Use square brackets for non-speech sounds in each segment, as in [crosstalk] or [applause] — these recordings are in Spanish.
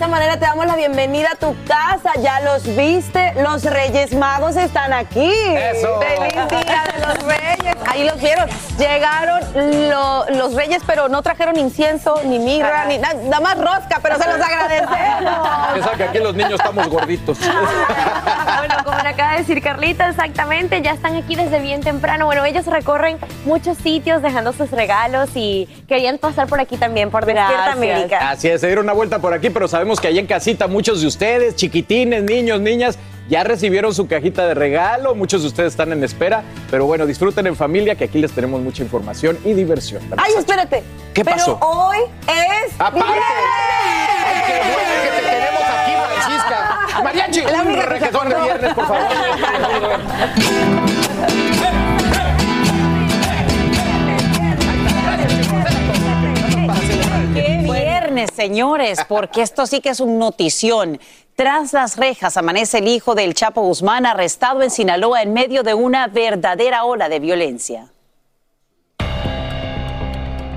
Esta manera te damos la bienvenida a tu casa. Ya los viste. Los Reyes Magos están aquí. Eso. Feliz día de los Reyes. Ahí los vieron. Llegaron lo- los Reyes, pero no trajeron incienso, ni mirra, ni nada, nada más rosca, pero se los agradecemos. Piensa que aquí los niños estamos gorditos. [laughs] Bueno, como le acaba de decir Carlita, exactamente, ya están aquí desde bien temprano. Bueno, ellos recorren muchos sitios dejando sus regalos y querían pasar por aquí también, por Despierta Gracias. América. Así es, se dieron una vuelta por aquí, pero sabemos que allá en casita muchos de ustedes, chiquitines, niños, niñas, ya recibieron su cajita de regalo. Muchos de ustedes están en espera, pero bueno, disfruten en familia que aquí les tenemos mucha información y diversión. Ay, espérate. ¿Qué pero pasó? hoy es. Aparte. Ay, qué bueno que te tenemos aquí, Francisca. Mariachi, un de viernes, por favor. [laughs] señores! Porque esto sí que es un notición. Tras las rejas amanece el hijo del Chapo Guzmán arrestado en Sinaloa en medio de una verdadera ola de violencia.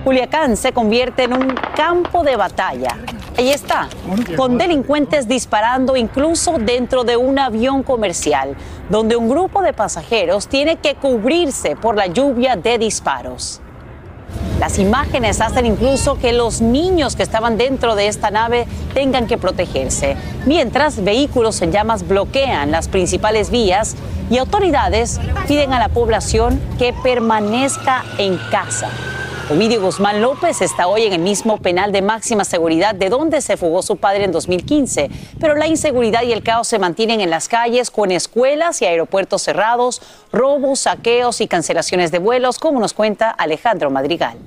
Culiacán se convierte en un campo de batalla. Ahí está, con delincuentes disparando incluso dentro de un avión comercial, donde un grupo de pasajeros tiene que cubrirse por la lluvia de disparos. Las imágenes hacen incluso que los niños que estaban dentro de esta nave tengan que protegerse, mientras vehículos en llamas bloquean las principales vías y autoridades piden a la población que permanezca en casa. Ovidio Guzmán López está hoy en el mismo penal de máxima seguridad de donde se fugó su padre en 2015, pero la inseguridad y el caos se mantienen en las calles con escuelas y aeropuertos cerrados, robos, saqueos y cancelaciones de vuelos, como nos cuenta Alejandro Madrigal.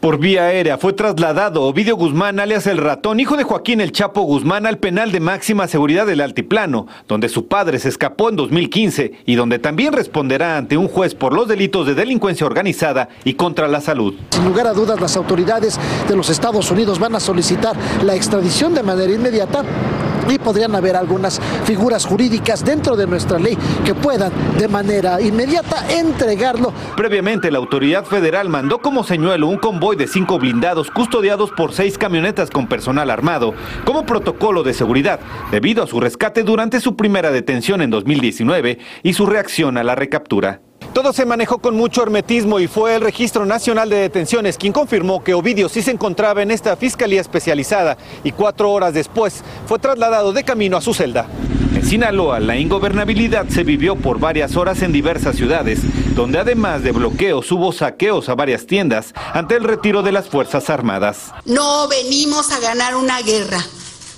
Por vía aérea fue trasladado Ovidio Guzmán, alias El Ratón, hijo de Joaquín El Chapo Guzmán, al penal de máxima seguridad del Altiplano, donde su padre se escapó en 2015 y donde también responderá ante un juez por los delitos de delincuencia organizada y contra la salud. Sin lugar a dudas, las autoridades de los Estados Unidos van a solicitar la extradición de manera inmediata y podrían haber algunas figuras jurídicas dentro de nuestra ley que puedan de manera inmediata entregarlo. Previamente, la autoridad federal mandó como señuelo un convoy de cinco blindados custodiados por seis camionetas con personal armado, como protocolo de seguridad, debido a su rescate durante su primera detención en 2019 y su reacción a la recaptura. Todo se manejó con mucho hermetismo y fue el Registro Nacional de Detenciones quien confirmó que Ovidio sí se encontraba en esta fiscalía especializada y cuatro horas después fue trasladado de camino a su celda. En Sinaloa, la ingobernabilidad se vivió por varias horas en diversas ciudades, donde además de bloqueos hubo saqueos a varias tiendas ante el retiro de las Fuerzas Armadas. No venimos a ganar una guerra,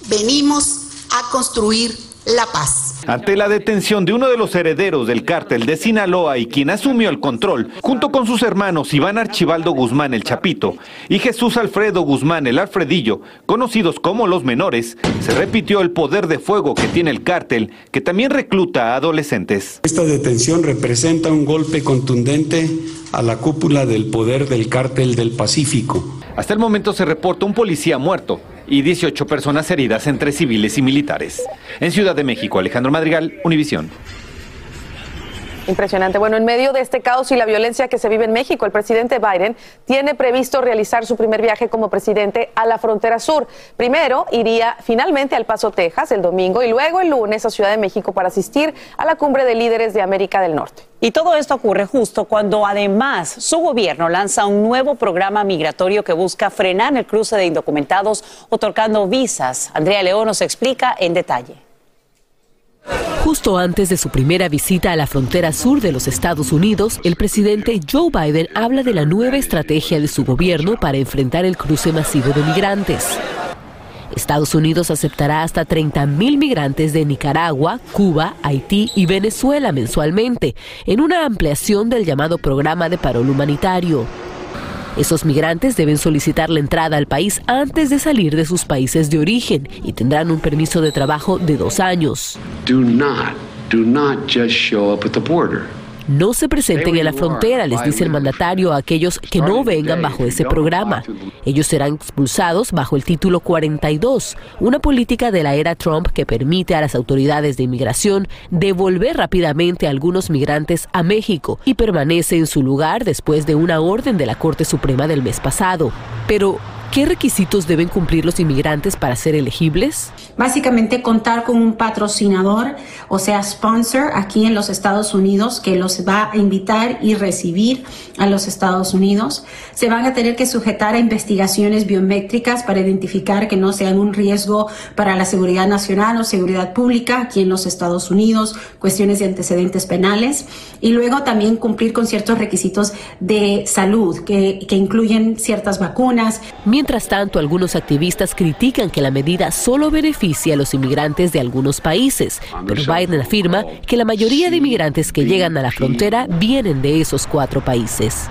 venimos a construir la paz. Ante la detención de uno de los herederos del cártel de Sinaloa y quien asumió el control, junto con sus hermanos Iván Archibaldo Guzmán el Chapito y Jesús Alfredo Guzmán el Alfredillo, conocidos como los menores, se repitió el poder de fuego que tiene el cártel, que también recluta a adolescentes. Esta detención representa un golpe contundente a la cúpula del poder del cártel del Pacífico. Hasta el momento se reporta un policía muerto y 18 personas heridas entre civiles y militares. En Ciudad de México, Alejandro Madrigal, Univisión. Impresionante. Bueno, en medio de este caos y la violencia que se vive en México, el presidente Biden tiene previsto realizar su primer viaje como presidente a la frontera sur. Primero iría finalmente al Paso, Texas, el domingo, y luego el lunes a Ciudad de México para asistir a la cumbre de líderes de América del Norte. Y todo esto ocurre justo cuando además su gobierno lanza un nuevo programa migratorio que busca frenar el cruce de indocumentados otorgando visas. Andrea León nos explica en detalle. Justo antes de su primera visita a la frontera sur de los Estados Unidos, el presidente Joe Biden habla de la nueva estrategia de su gobierno para enfrentar el cruce masivo de migrantes. Estados Unidos aceptará hasta 30.000 migrantes de Nicaragua, Cuba, Haití y Venezuela mensualmente, en una ampliación del llamado programa de parol humanitario. Esos migrantes deben solicitar la entrada al país antes de salir de sus países de origen y tendrán un permiso de trabajo de dos años. Do not, do not just show up at the border. No se presenten en la frontera, les dice el mandatario a aquellos que no vengan bajo ese programa. Ellos serán expulsados bajo el título 42, una política de la era Trump que permite a las autoridades de inmigración devolver rápidamente a algunos migrantes a México y permanece en su lugar después de una orden de la Corte Suprema del mes pasado. Pero, ¿Qué requisitos deben cumplir los inmigrantes para ser elegibles? Básicamente contar con un patrocinador, o sea, sponsor aquí en los Estados Unidos que los va a invitar y recibir a los Estados Unidos. Se van a tener que sujetar a investigaciones biométricas para identificar que no sean un riesgo para la seguridad nacional o seguridad pública aquí en los Estados Unidos, cuestiones de antecedentes penales y luego también cumplir con ciertos requisitos de salud que, que incluyen ciertas vacunas. Mientras tanto, algunos activistas critican que la medida solo beneficia a los inmigrantes de algunos países, pero Biden afirma que la mayoría de inmigrantes que llegan a la frontera vienen de esos cuatro países.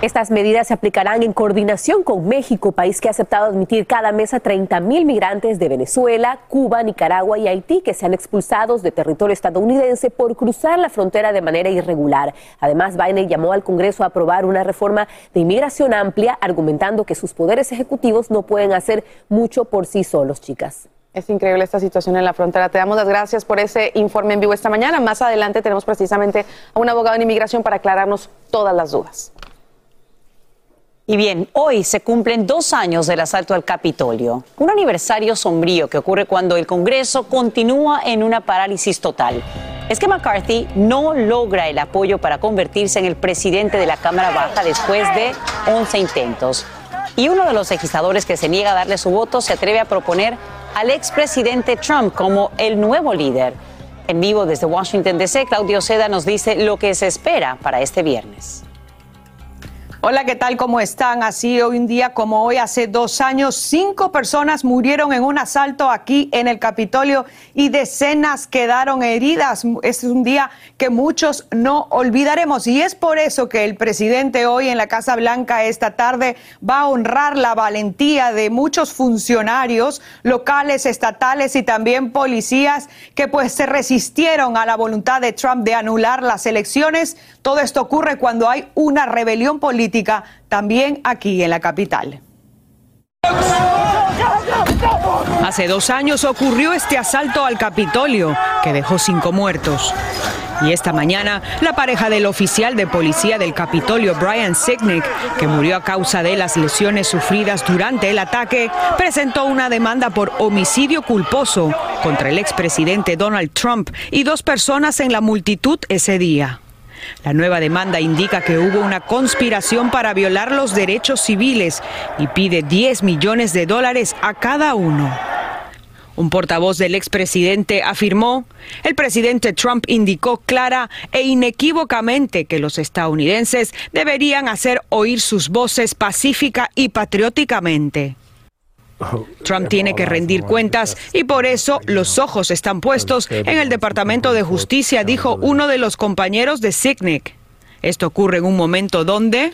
Estas medidas se aplicarán en coordinación con México, país que ha aceptado admitir cada mes a 30 mil migrantes de Venezuela, Cuba, Nicaragua y Haití que sean expulsados de territorio estadounidense por cruzar la frontera de manera irregular. Además, Biden llamó al Congreso a aprobar una reforma de inmigración amplia, argumentando que sus poderes ejecutivos no pueden hacer mucho por sí solos, chicas. Es increíble esta situación en la frontera. Te damos las gracias por ese informe en vivo esta mañana. Más adelante tenemos precisamente a un abogado en inmigración para aclararnos todas las dudas. Y bien, hoy se cumplen dos años del asalto al Capitolio, un aniversario sombrío que ocurre cuando el Congreso continúa en una parálisis total. Es que McCarthy no logra el apoyo para convertirse en el presidente de la Cámara Baja después de 11 intentos. Y uno de los legisladores que se niega a darle su voto se atreve a proponer al expresidente Trump como el nuevo líder. En vivo desde Washington DC, Claudio Seda nos dice lo que se espera para este viernes. Hola, ¿qué tal? ¿Cómo están? Así hoy un día como hoy, hace dos años, cinco personas murieron en un asalto aquí en el Capitolio y decenas quedaron heridas. Este es un día que muchos no olvidaremos y es por eso que el presidente hoy en la Casa Blanca esta tarde va a honrar la valentía de muchos funcionarios locales, estatales y también policías que pues se resistieron a la voluntad de Trump de anular las elecciones. Todo esto ocurre cuando hay una rebelión política también aquí en la capital. Hace dos años ocurrió este asalto al Capitolio que dejó cinco muertos. Y esta mañana, la pareja del oficial de policía del Capitolio, Brian Signick, que murió a causa de las lesiones sufridas durante el ataque, presentó una demanda por homicidio culposo contra el expresidente Donald Trump y dos personas en la multitud ese día. La nueva demanda indica que hubo una conspiración para violar los derechos civiles y pide 10 millones de dólares a cada uno. Un portavoz del expresidente afirmó, el presidente Trump indicó clara e inequívocamente que los estadounidenses deberían hacer oír sus voces pacífica y patrióticamente. Trump tiene que rendir cuentas y por eso los ojos están puestos en el Departamento de Justicia, dijo uno de los compañeros de Sicknick. Esto ocurre en un momento donde,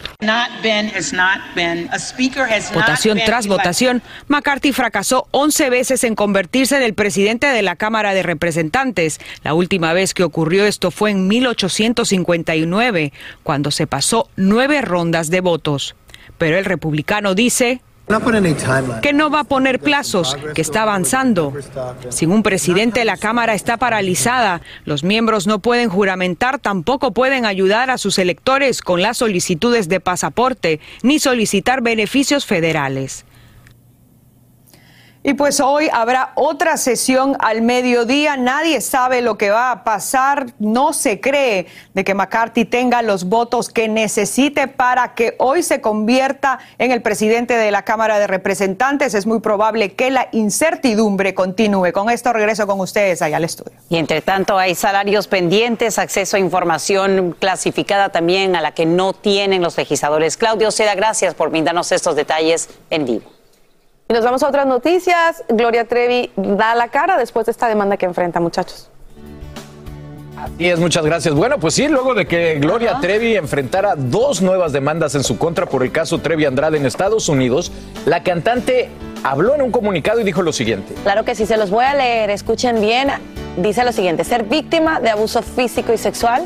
votación tras votación, McCarthy fracasó 11 veces en convertirse en el presidente de la Cámara de Representantes. La última vez que ocurrió esto fue en 1859, cuando se pasó nueve rondas de votos. Pero el republicano dice que no va a poner plazos, que está avanzando. Sin un presidente, la Cámara está paralizada. Los miembros no pueden juramentar, tampoco pueden ayudar a sus electores con las solicitudes de pasaporte, ni solicitar beneficios federales. Y pues hoy habrá otra sesión al mediodía. Nadie sabe lo que va a pasar. No se cree de que McCarthy tenga los votos que necesite para que hoy se convierta en el presidente de la Cámara de Representantes. Es muy probable que la incertidumbre continúe. Con esto regreso con ustedes allá al estudio. Y entre tanto hay salarios pendientes, acceso a información clasificada también a la que no tienen los legisladores. Claudio Seda, gracias por brindarnos estos detalles en vivo. Y nos vamos a otras noticias. Gloria Trevi da la cara después de esta demanda que enfrenta, muchachos. Así es, muchas gracias. Bueno, pues sí, luego de que Gloria Trevi enfrentara dos nuevas demandas en su contra por el caso Trevi Andrade en Estados Unidos, la cantante habló en un comunicado y dijo lo siguiente. Claro que sí, se los voy a leer, escuchen bien. Dice lo siguiente, ser víctima de abuso físico y sexual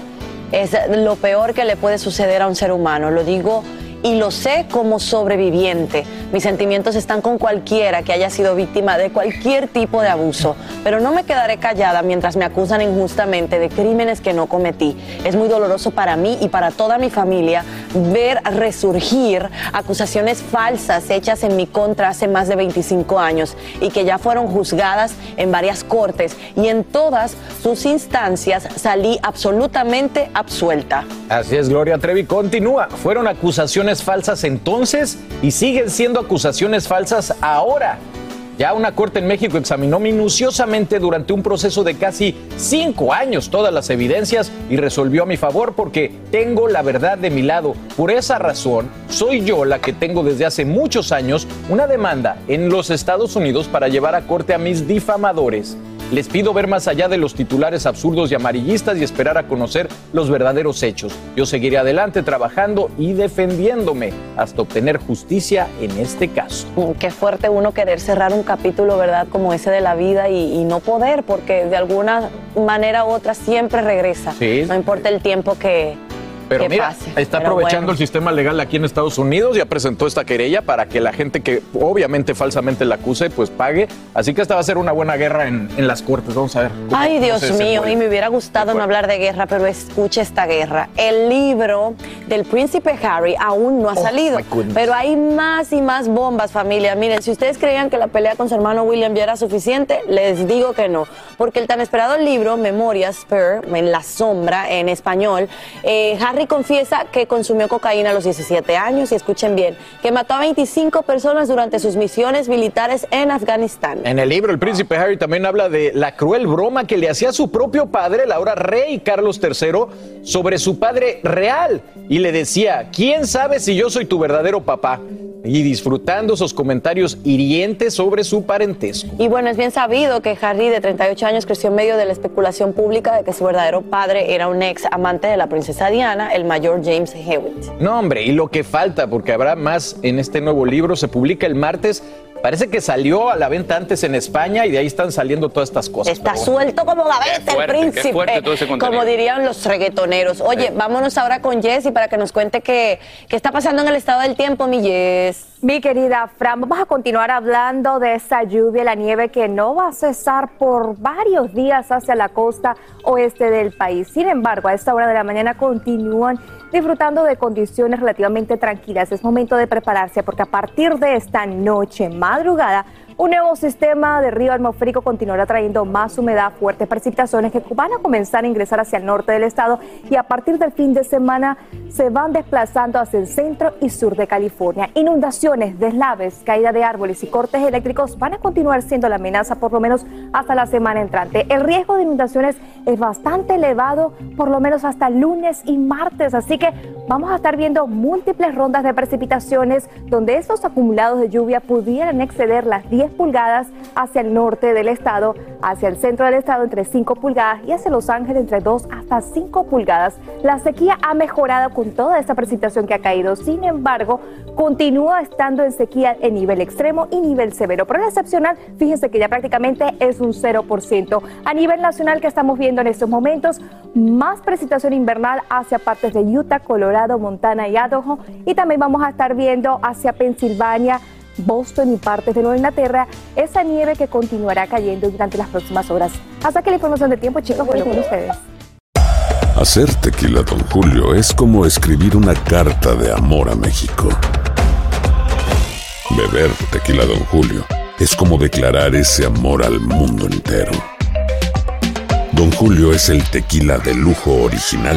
es lo peor que le puede suceder a un ser humano. Lo digo y lo sé como sobreviviente. Mis sentimientos están con cualquiera que haya sido víctima de cualquier tipo de abuso, pero no me quedaré callada mientras me acusan injustamente de crímenes que no cometí. Es muy doloroso para mí y para toda mi familia ver resurgir acusaciones falsas hechas en mi contra hace más de 25 años y que ya fueron juzgadas en varias cortes y en todas sus instancias salí absolutamente absuelta. Así es, Gloria Trevi continúa. Fueron acusaciones falsas entonces y siguen siendo acusaciones falsas ahora. Ya una corte en México examinó minuciosamente durante un proceso de casi cinco años todas las evidencias y resolvió a mi favor porque tengo la verdad de mi lado. Por esa razón, soy yo la que tengo desde hace muchos años una demanda en los Estados Unidos para llevar a corte a mis difamadores. Les pido ver más allá de los titulares absurdos y amarillistas y esperar a conocer los verdaderos hechos. Yo seguiré adelante trabajando y defendiéndome hasta obtener justicia en este caso. Mm, Qué fuerte uno querer cerrar un capítulo, ¿verdad? Como ese de la vida y, y no poder, porque de alguna manera u otra siempre regresa. Sí. No importa el tiempo que, Pero mira, está Pero aprovechando bueno. el sistema legal aquí en Estados Unidos, ya presentó esta querella para que la gente que obviamente falsamente la acuse, pues pague. Así que esta va a ser una buena guerra en, en las cortes. Vamos a ver. Ay, Dios mío, y me hubiera gustado no hablar de guerra, pero escuche esta guerra. El libro del príncipe Harry aún no ha salido, Oh, goodness. pero hay más y más bombas, familia. Miren, si ustedes creían que la pelea con su hermano William ya era suficiente, les digo que no, porque el tan esperado libro, Memorias Per, en la sombra, en español, eh, Harry confiesa que consumió cocaína a los 17 años, y escuchen bien, que mató a 25 personas durante sus misiones militares en Afganistán. En el libro, el príncipe Harry también habla de la cruel broma que le hacía su propio padre, el ahora rey Carlos III, sobre su padre real. Y le decía, ¿quién sabe si yo soy tu verdadero papá? Y disfrutando esos comentarios hirientes sobre su parentesco. Y bueno, es bien sabido que Harry, de 38 años, creció en medio de la especulación pública de que su verdadero padre era un ex amante de la princesa Diana, el mayor James Hewitt. No, hombre, y lo que falta, porque habrá más en este nuevo libro, se publica el martes. Parece que salió a la venta antes en España y de ahí están saliendo todas estas cosas. Está bueno. suelto como gaveta el príncipe, como dirían los reggaetoneros. Oye, vámonos ahora con Jessy para que nos cuente qué, qué está pasando en el estado del tiempo, mi Jess. Mi querida Fran, vamos a continuar hablando de esa lluvia, la nieve que no va a cesar por varios días hacia la costa oeste del país. Sin embargo, a esta hora de la mañana continúan disfrutando de condiciones relativamente tranquilas. Es momento de prepararse porque a partir de esta noche, madrugada, un nuevo sistema de río atmosférico continuará trayendo más humedad, fuertes precipitaciones que van a comenzar a ingresar hacia el norte del estado y a partir del fin de semana se van desplazando hacia el centro y sur de California. Inundaciones, deslaves, caída de árboles y cortes eléctricos van a continuar siendo la amenaza por lo menos hasta la semana entrante. El riesgo de inundaciones es bastante elevado por lo menos hasta lunes y martes, así que vamos a estar viendo múltiples rondas de precipitaciones donde estos acumulados de lluvia pudieran exceder las 10 pulgadas hacia el norte del estado, hacia el centro del estado entre 5 pulgadas y hacia Los Ángeles entre 2 hasta 5 pulgadas. La sequía ha mejorado con toda esta precipitación que ha caído, sin embargo, continúa estando en sequía en nivel extremo y nivel severo, pero en excepcional, fíjense que ya prácticamente es un 0%. A nivel nacional que estamos viendo en estos momentos, más precipitación invernal hacia partes de Utah, Colorado, Montana y Idaho, y también vamos a estar viendo hacia Pensilvania, Boston y partes de Nueva Inglaterra, esa nieve que continuará cayendo durante las próximas horas. Hasta que la información de tiempo, chicos, bueno con ustedes. Hacer tequila, Don Julio, es como escribir una carta de amor a México. Beber tequila, Don Julio, es como declarar ese amor al mundo entero. Don Julio es el tequila de lujo original,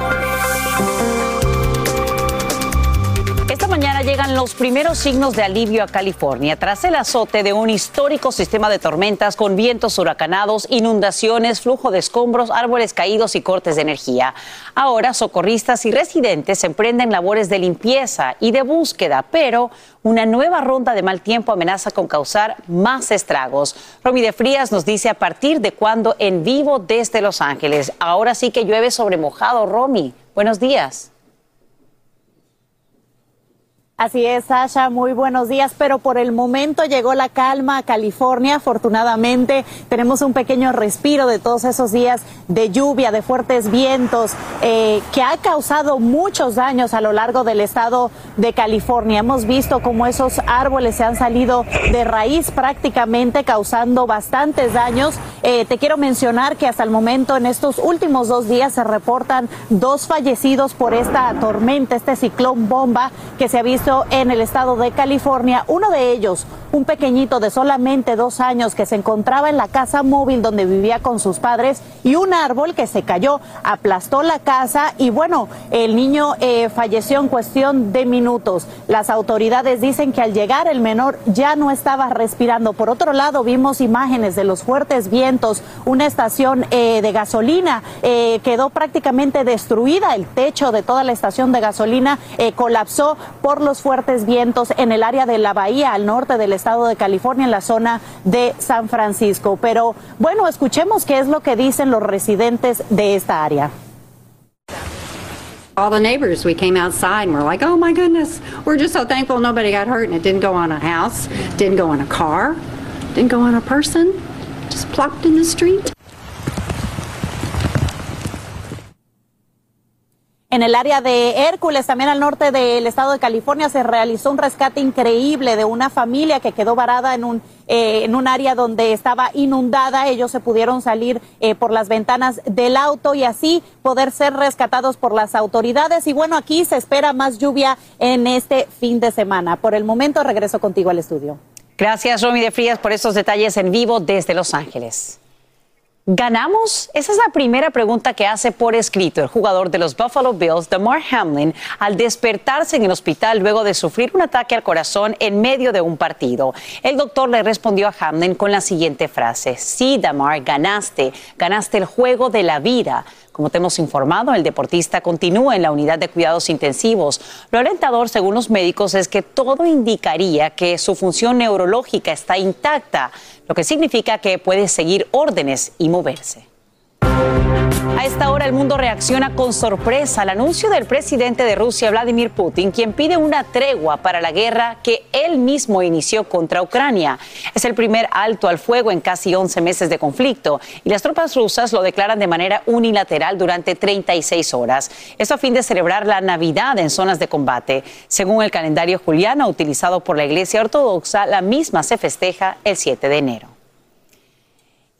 Llegan los primeros signos de alivio a California tras el azote de un histórico sistema de tormentas con vientos huracanados, inundaciones, flujo de escombros, árboles caídos y cortes de energía. Ahora socorristas y residentes emprenden labores de limpieza y de búsqueda, pero una nueva ronda de mal tiempo amenaza con causar más estragos. Romy de Frías nos dice a partir de cuándo en vivo desde Los Ángeles. Ahora sí que llueve sobre mojado, Romy. Buenos días. Así es, Sasha, muy buenos días, pero por el momento llegó la calma a California. Afortunadamente tenemos un pequeño respiro de todos esos días de lluvia, de fuertes vientos, eh, que ha causado muchos daños a lo largo del estado de California. Hemos visto cómo esos árboles se han salido de raíz prácticamente, causando bastantes daños. Eh, te quiero mencionar que hasta el momento, en estos últimos dos días, se reportan dos fallecidos por esta tormenta, este ciclón bomba que se ha visto en el estado de California. Uno de ellos, un pequeñito de solamente dos años que se encontraba en la casa móvil donde vivía con sus padres y un árbol que se cayó, aplastó la casa y bueno, el niño eh, falleció en cuestión de minutos. Las autoridades dicen que al llegar el menor ya no estaba respirando. Por otro lado, vimos imágenes de los fuertes vientos, una estación eh, de gasolina eh, quedó prácticamente destruida, el techo de toda la estación de gasolina colapsó por los fuertes vientos en el área de la bahía al norte del estado de California, en la zona de San Francisco. Pero bueno, escuchemos qué es lo que dicen los residentes de esta área. all the neighbors we came outside and we're like oh my goodness we're just so thankful nobody got hurt and it didn't go on a house didn't go on a car didn't go on a person just plopped in the street En el área de Hércules, también al norte del estado de California, se realizó un rescate increíble de una familia que quedó varada en un, eh, en un área donde estaba inundada. Ellos se pudieron salir eh, por las ventanas del auto y así poder ser rescatados por las autoridades. Y bueno, aquí se espera más lluvia en este fin de semana. Por el momento, regreso contigo al estudio. Gracias, Romy de Frías, por estos detalles en vivo desde Los Ángeles. ¿Ganamos? Esa es la primera pregunta que hace por escrito el jugador de los Buffalo Bills, Damar Hamlin, al despertarse en el hospital luego de sufrir un ataque al corazón en medio de un partido. El doctor le respondió a Hamlin con la siguiente frase, sí, Damar, ganaste, ganaste el juego de la vida. Como te hemos informado, el deportista continúa en la unidad de cuidados intensivos. Lo alentador, según los médicos, es que todo indicaría que su función neurológica está intacta, lo que significa que puede seguir órdenes y moverse. A esta hora el mundo reacciona con sorpresa al anuncio del presidente de Rusia, Vladimir Putin, quien pide una tregua para la guerra que él mismo inició contra Ucrania. Es el primer alto al fuego en casi 11 meses de conflicto y las tropas rusas lo declaran de manera unilateral durante 36 horas. Esto a fin de celebrar la Navidad en zonas de combate. Según el calendario juliano utilizado por la Iglesia Ortodoxa, la misma se festeja el 7 de enero.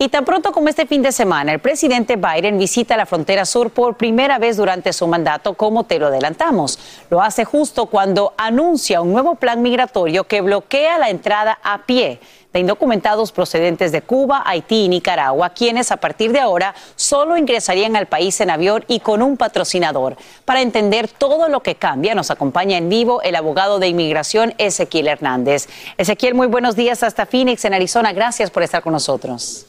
Y tan pronto como este fin de semana, el presidente Biden visita la frontera sur por primera vez durante su mandato, como te lo adelantamos. Lo hace justo cuando anuncia un nuevo plan migratorio que bloquea la entrada a pie de indocumentados procedentes de Cuba, Haití y Nicaragua, quienes a partir de ahora solo ingresarían al país en avión y con un patrocinador. Para entender todo lo que cambia, nos acompaña en vivo el abogado de inmigración Ezequiel Hernández. Ezequiel, muy buenos días hasta Phoenix, en Arizona. Gracias por estar con nosotros.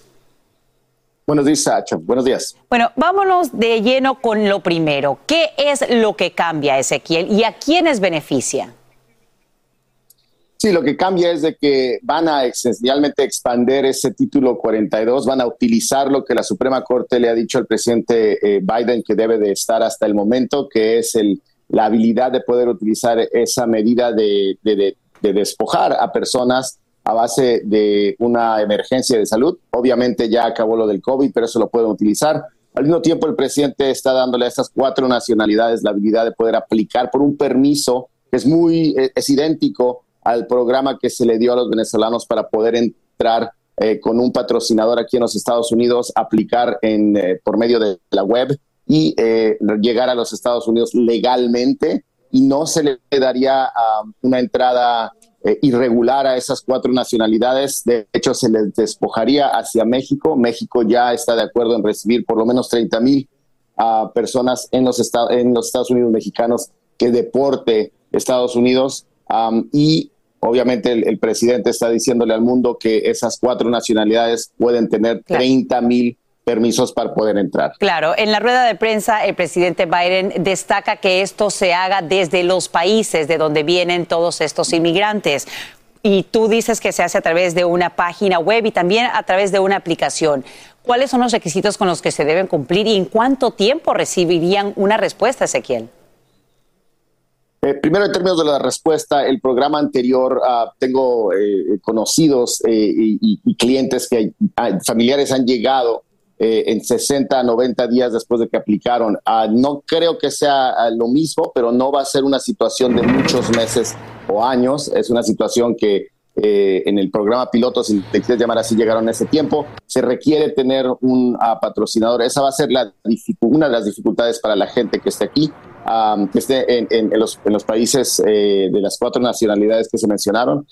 Buenos días, Sacha. Buenos días. Bueno, vámonos de lleno con lo primero. ¿Qué es lo que cambia, Ezequiel, y a quiénes beneficia? Sí, lo que cambia es de que van a esencialmente expander ese título 42, van a utilizar lo que la Suprema Corte le ha dicho al presidente eh, Biden que debe de estar hasta el momento, que es el, la habilidad de poder utilizar esa medida de, de despojar a personas a base de una emergencia de salud. Obviamente ya acabó lo del COVID, pero eso lo pueden utilizar. Al mismo tiempo, el presidente está dándole a estas cuatro nacionalidades la habilidad de poder aplicar por un permiso que es muy, eh, es idéntico al programa que se le dio a los venezolanos para poder entrar eh, con un patrocinador aquí en los Estados Unidos, aplicar eh, por medio de la web y llegar a los Estados Unidos legalmente y no se le daría ah, una entrada eh, irregular a esas cuatro nacionalidades. De hecho, se les despojaría hacia México. México ya está de acuerdo en recibir por lo menos 30 mil uh, personas en los, en los Estados Unidos mexicanos que deporte Estados Unidos. y obviamente el, presidente está diciéndole al mundo que esas cuatro nacionalidades pueden tener 30 mil permisos para poder entrar. Claro, en la rueda de prensa el presidente Biden destaca que esto se haga desde los países de donde vienen todos estos inmigrantes. Y tú dices que se hace a través de una página web y también a través de una aplicación. ¿Cuáles son los requisitos con los que se deben cumplir y en cuánto tiempo recibirían una respuesta, Ezequiel? Eh, primero, en términos de la respuesta, el programa anterior, ah, tengo eh, conocidos eh, y, y, clientes que ah, familiares han llegado eh, en 60 a 90 días después de que aplicaron. Ah, no creo que sea ah, lo mismo, pero no va a ser una situación de muchos meses o años. Es una situación que eh, en el programa piloto, si te quieres llamar así, llegaron a ese tiempo. Se requiere tener un ah, patrocinador. Esa va a ser la una de las dificultades para la gente que esté aquí, que esté en, los, en los, países eh, de las cuatro nacionalidades que se mencionaron.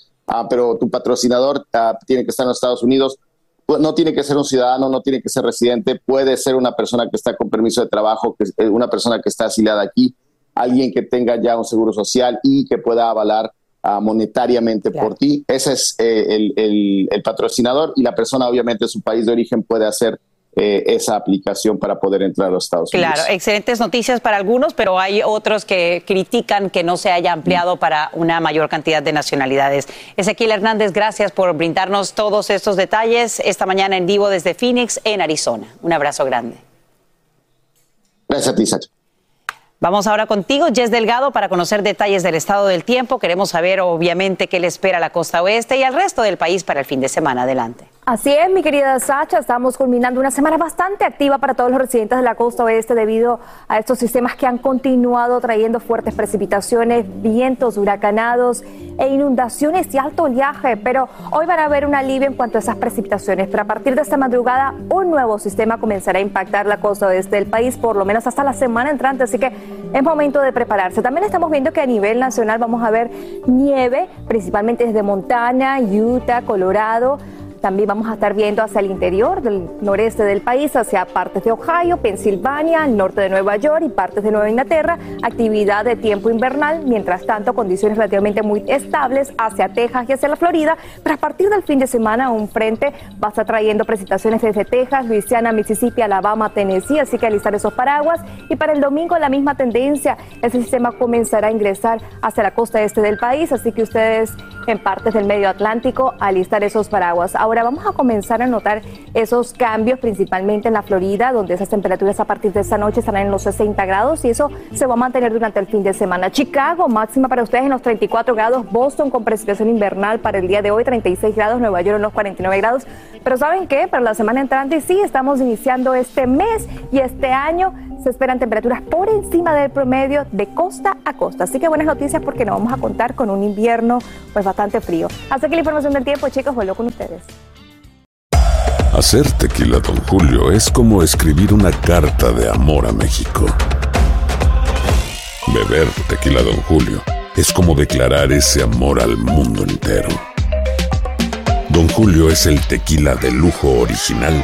pero tu patrocinador tiene que estar en los Estados Unidos no tiene que ser un ciudadano, no tiene que ser residente, puede ser una persona que está con permiso de trabajo, que, eh, una persona que está asiliada aquí, alguien que tenga ya un seguro social y que pueda avalar ah, monetariamente por ti. Ese es eh, el, patrocinador y la persona obviamente de su país de origen puede hacer eh, esa aplicación para poder entrar a los Estados Unidos. Claro, excelentes noticias para algunos, pero hay otros que critican que no se haya ampliado para una mayor cantidad de nacionalidades. Ezequiel Hernández, gracias por brindarnos todos estos detalles esta mañana en vivo desde Phoenix, en Arizona. Un abrazo grande. Gracias a ti, Sacha. Vamos ahora contigo, Jess Delgado, para conocer detalles del estado del tiempo. Queremos saber, obviamente, qué le espera a la costa oeste y al resto del país para el fin de semana. Adelante. Así es, mi querida Sacha, estamos culminando una semana bastante activa para todos los residentes de la costa oeste debido a estos sistemas que han continuado trayendo fuertes precipitaciones, vientos huracanados e inundaciones y alto oleaje, pero hoy van a haber un alivio en cuanto a esas precipitaciones, pero a partir de esta madrugada un nuevo sistema comenzará a impactar la costa oeste del país, por lo menos hasta la semana entrante, así que es momento de prepararse. También estamos viendo que a nivel nacional vamos a ver nieve, principalmente desde Montana, Utah, Colorado, También vamos a estar viendo hacia el interior del noreste del país, hacia partes de Ohio, Pensilvania, el norte de Nueva York y partes de Nueva Inglaterra, actividad de tiempo invernal. Mientras tanto, condiciones relativamente muy estables hacia Texas y hacia la Florida. Pero a partir del fin de semana, un frente va a estar trayendo precipitaciones desde Texas, Luisiana, Mississippi, Alabama, Tennessee. Así que alistar esos paraguas. Y para el domingo, la misma tendencia. El sistema comenzará a ingresar hacia la costa este del país. Así que ustedes en partes del medio Atlántico, alistar esos paraguas. Vamos a comenzar a notar esos cambios, principalmente en la Florida, donde esas temperaturas a partir de esta noche estarán en los 60 grados y eso se va a mantener durante el fin de semana. Chicago, máxima para ustedes en los 34 grados. Boston con precipitación invernal para el día de hoy, 36 grados. Nueva York en los 49 grados. Pero ¿saben qué? Para la semana entrante sí, estamos iniciando este mes y este año se esperan temperaturas por encima del promedio de costa a costa. Así que buenas noticias porque nos vamos a contar con un invierno pues bastante frío. Hasta que la información del tiempo, chicos, vuelvo con ustedes. Hacer tequila, don Julio, es como escribir una carta de amor a México. Beber tequila, don Julio, es como declarar ese amor al mundo entero. Don Julio es el tequila de lujo original,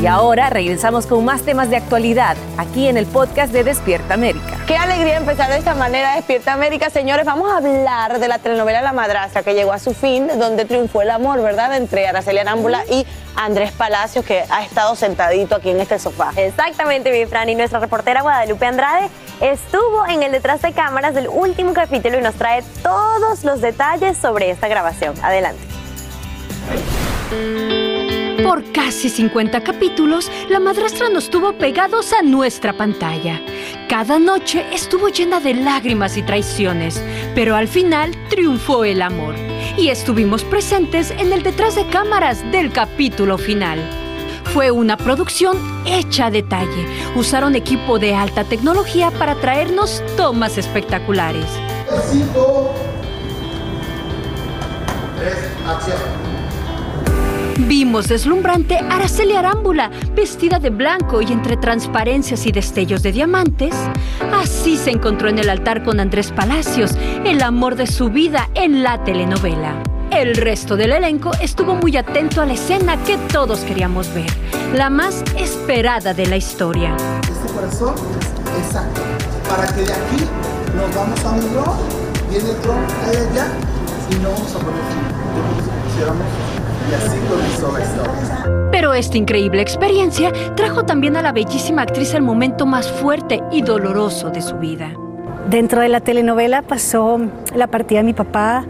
Y ahora regresamos con más temas de actualidad aquí en el podcast de Despierta América. Qué alegría empezar de esta manera Despierta América. Señores, vamos a hablar de la telenovela La Madrastra que llegó a su fin, donde triunfó el amor, ¿verdad? Entre Araceli Arámbula y Andrés Palacios, que ha estado sentadito aquí en este sofá. Exactamente, mi Fran. Y nuestra reportera Guadalupe Andrade estuvo en el detrás de cámaras del último capítulo y nos trae todos los detalles sobre esta grabación. Adelante. Por casi 50 capítulos, la madrastra nos tuvo pegados a nuestra pantalla. Cada noche estuvo llena de lágrimas y traiciones, pero al final triunfó el amor. Y estuvimos presentes en el detrás de cámaras del capítulo final. Fue una producción hecha a detalle. Usaron equipo de alta tecnología para traernos tomas espectaculares. Cinco, tres, acción. Vimos deslumbrante Araceli Arámbula, vestida de blanco y entre transparencias y destellos de diamantes. Así se encontró en el altar con Andrés Palacios, el amor de su vida en la telenovela. El resto del elenco estuvo muy atento a la escena que todos queríamos ver, la más esperada de la historia. Este corazón exacto. Para que de aquí nos vamos a un dron, viene el allá y no vamos a poner y así comenzó la historia. Pero esta increíble experiencia trajo también a la bellísima actriz el momento más fuerte y doloroso de su vida. Dentro de la telenovela pasó la partida de mi papá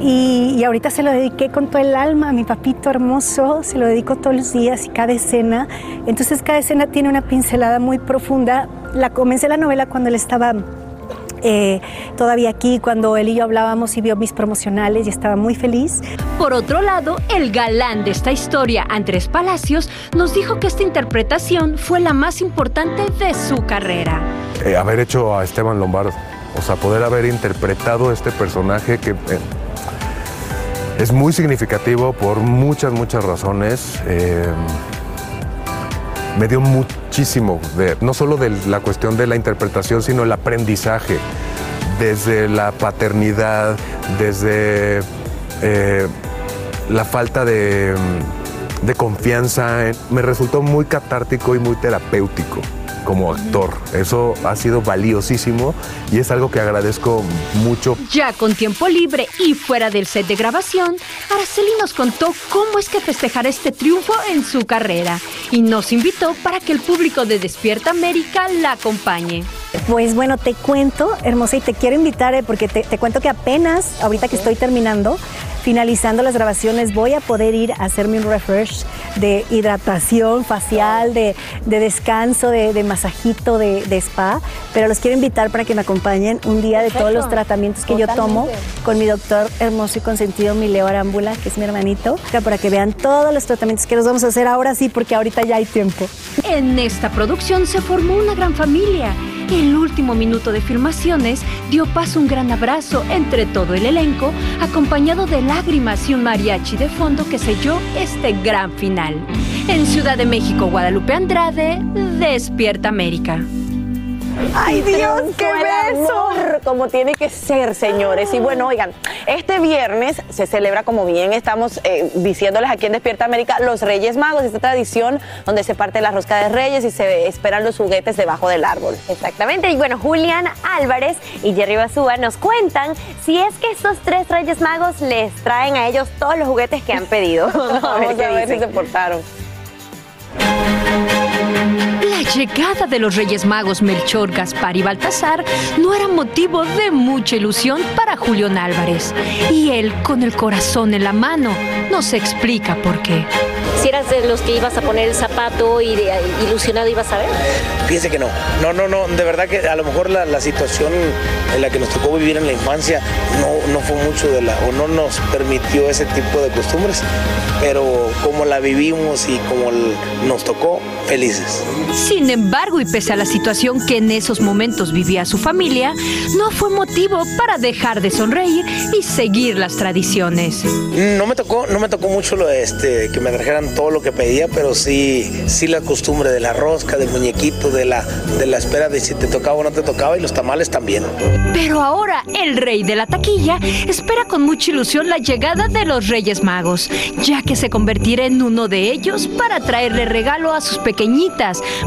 y, y ahorita se lo dediqué con todo el alma a mi papito hermoso, se lo dedico todos los días y cada escena. Entonces cada escena tiene una pincelada muy profunda. La comencé la novela cuando él estaba eh, todavía aquí, cuando él y yo hablábamos y vio mis promocionales y estaba muy feliz. Por otro lado, el galán de esta historia, Andrés Palacios, nos dijo que esta interpretación fue la más importante de su carrera. Eh, haber hecho a Esteban Lombardo, o sea, poder haber interpretado este personaje que eh, es muy significativo por muchas, muchas razones. Eh, me dio muchísimo, de, no solo de la cuestión de la interpretación, sino el aprendizaje, desde la paternidad, desde eh, la falta de, de confianza. Me resultó muy catártico y muy terapéutico. Como actor. Eso ha sido valiosísimo y es algo que agradezco mucho. Ya con tiempo libre y fuera del set de grabación, Araceli nos contó cómo es que festejar este triunfo en su carrera y nos invitó para que el público de Despierta América la acompañe. Pues bueno, te cuento, hermosa, y te quiero invitar eh, porque te, te cuento que apenas, ahorita que estoy terminando, finalizando las grabaciones, voy a poder ir a hacerme un refresh de hidratación facial, de, de descanso, de, de masajito, de, de spa. Pero los quiero invitar para que me acompañen un día de todos los tratamientos que yo tomo con mi doctor hermoso y consentido, mi Leo Arámbula, que es mi hermanito, para que vean todos los tratamientos que los vamos a hacer ahora sí, porque ahorita ya hay tiempo. En esta producción se formó una gran familia. El último minuto de filmaciones dio paso un gran abrazo entre todo el elenco, acompañado de lágrimas y un mariachi de fondo que selló este gran final. En Ciudad de México, Guadalupe Andrade, Despierta América. ¡Ay, Dios, qué beso! Como tiene que ser, señores. Y bueno, oigan, este viernes se celebra como bien estamos eh, diciéndoles aquí en Despierta América los Reyes Magos, esta tradición donde se parte la rosca de Reyes y se esperan los juguetes debajo del árbol. Exactamente, y bueno, Julián Álvarez y Jerry Basúa nos cuentan si es que estos tres Reyes Magos les traen a ellos todos los juguetes que han pedido. [laughs] Vamos [laughs] a ver, qué si se portaron. La llegada de los Reyes Magos Melchor, Gaspar y Baltasar no era motivo de mucha ilusión para Julián Álvarez. Y él, con el corazón en la mano, nos explica por qué. Si eras de los que ibas a poner el zapato y de- ilusionado ibas a ver. Fíjese que no. No, no, no. De verdad que a lo mejor la, la situación en la que nos tocó vivir en la infancia no, no fue mucho de la, o no nos permitió ese tipo de costumbres. Pero como la vivimos y como l- nos tocó, felices. Sin embargo, y pese a la situación que en esos momentos vivía su familia, no fue motivo para dejar de sonreír y seguir las tradiciones. No me tocó, no me tocó mucho lo de este, que me trajeran todo lo que pedía, pero sí, sí la costumbre de la rosca, del muñequito, de la, de la espera de si te tocaba o no te tocaba y los tamales también. Pero ahora el rey de la taquilla espera con mucha ilusión la llegada de los Reyes Magos, ya que se convertirá en uno de ellos para traerle regalo a sus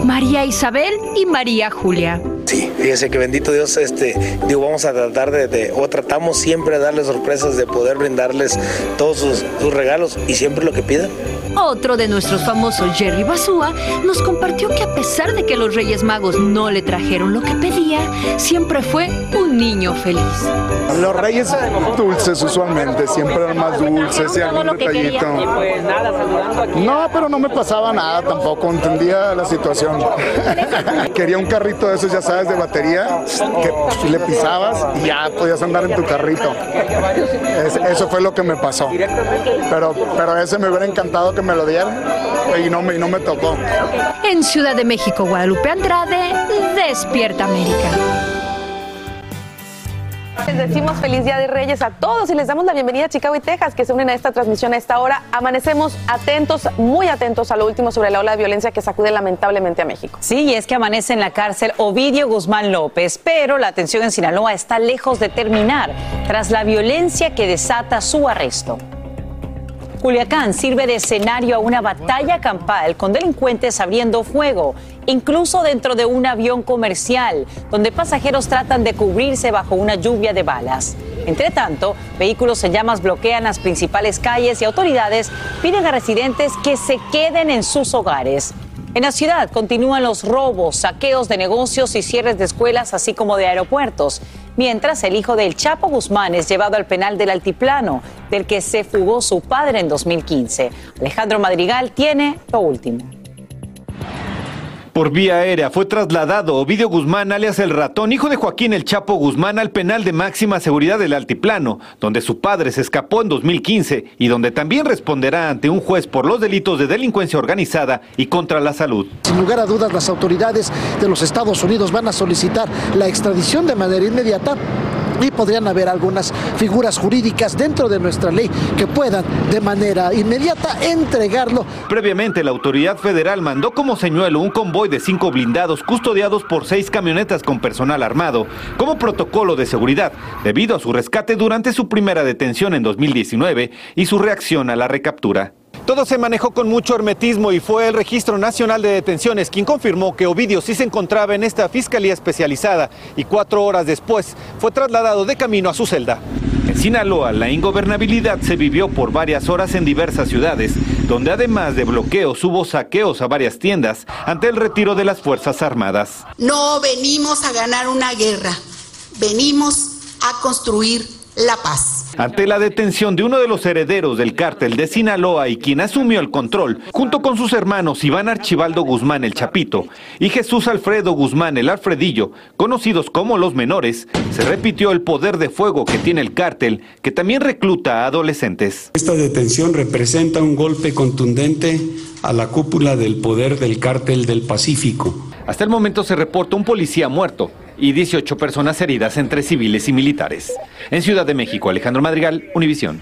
María Isabel y María Julia. Sí, fíjese que bendito Dios, este, digo, vamos a tratar de, o tratamos siempre de darles sorpresas, de poder brindarles todos sus regalos y siempre lo que pidan. Otro de nuestros famosos, Jerry Basúa, nos compartió que a pesar de que los Reyes Magos no le trajeron lo que pedía, siempre fue un niño feliz. Los reyes dulces usualmente, siempre eran más dulces y algún detallito. No, pero no me pasaba nada tampoco, entendía la situación. [laughs] Quería un carrito de esos, ya sabes, de batería, que le pisabas y ya podías andar en tu carrito. Es- eso fue lo que me pasó. Pero, pero ese me hubiera encantado que me lo dieran y no me, y no me tocó. En Ciudad de México, Guadalupe Andrade, Despierta América. Les decimos feliz Día de Reyes a todos y les damos la bienvenida a Chicago y Texas que se unen a esta transmisión a esta hora. Amanecemos atentos, muy atentos a lo último sobre la ola de violencia que sacude lamentablemente a México. Sí, y es que amanece en la cárcel Ovidio Guzmán López, pero la atención en Sinaloa está lejos de terminar tras la violencia que desata su arresto. Culiacán sirve de escenario a una batalla campal con delincuentes abriendo fuego, incluso dentro de un avión comercial, donde pasajeros tratan de cubrirse bajo una lluvia de balas. Entre tanto, vehículos en llamas bloquean las principales calles y autoridades piden a residentes que se queden en sus hogares. En la ciudad continúan los robos, saqueos de negocios y cierres de escuelas, así como de aeropuertos. Mientras el hijo del Chapo Guzmán es llevado al penal del Altiplano, del que se fugó su padre en 2015. Alejandro Madrigal tiene lo último. Por vía aérea fue trasladado Ovidio Guzmán, alias El Ratón, hijo de Joaquín El Chapo Guzmán, al penal de máxima seguridad del Altiplano, donde su padre se escapó en 2015 y donde también responderá ante un juez por los delitos de delincuencia organizada y contra la salud. Sin lugar a dudas, las autoridades de los Estados Unidos van a solicitar la extradición de manera inmediata y podrían haber algunas figuras jurídicas dentro de nuestra ley que puedan de manera inmediata entregarlo. Previamente, la autoridad federal mandó como señuelo un convoy de cinco blindados custodiados por seis camionetas con personal armado, como protocolo de seguridad, debido a su rescate durante su primera detención en 2019 y su reacción a la recaptura. Todo se manejó con mucho hermetismo y fue el Registro Nacional de Detenciones quien confirmó que Ovidio sí se encontraba en esta fiscalía especializada y cuatro horas después fue trasladado de camino a su celda. En Sinaloa, la ingobernabilidad se vivió por varias horas en diversas ciudades, donde además de bloqueos hubo saqueos a varias tiendas ante el retiro de las Fuerzas Armadas. No venimos a ganar una guerra, venimos a construir la paz. Ante la detención de uno de los herederos del cártel de Sinaloa y quien asumió el control, junto con sus hermanos Iván Archibaldo Guzmán el Chapito y Jesús Alfredo Guzmán el Alfredillo, conocidos como los menores, se repitió el poder de fuego que tiene el cártel, que también recluta a adolescentes. Esta detención representa un golpe contundente a la cúpula del poder del cártel del Pacífico. Hasta el momento se reporta un policía muerto y 18 personas heridas entre civiles y militares. En Ciudad de México, Alejandro Madrigal, Univisión.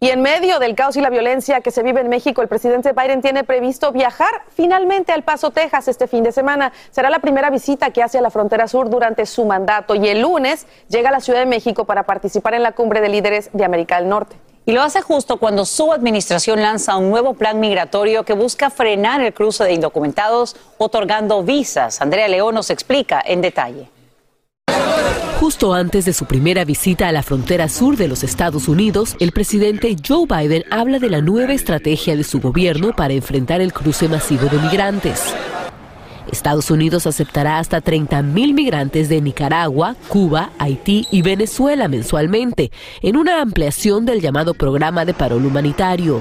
Y en medio del caos y la violencia que se vive en México, el presidente Biden tiene previsto viajar finalmente al Paso, Texas, este fin de semana. Será la primera visita que hace a la frontera sur durante su mandato y el lunes llega a la Ciudad de México para participar en la cumbre de líderes de América del Norte. Y lo hace justo cuando su administración lanza un nuevo plan migratorio que busca frenar el cruce de indocumentados otorgando visas. Andrea León nos explica en detalle. Justo antes de su primera visita a la frontera sur de los Estados Unidos, el presidente Joe Biden habla de la nueva estrategia de su gobierno para enfrentar el cruce masivo de migrantes. Estados Unidos aceptará hasta 30.000 migrantes de Nicaragua, Cuba, Haití y Venezuela mensualmente, en una ampliación del llamado programa de parol humanitario.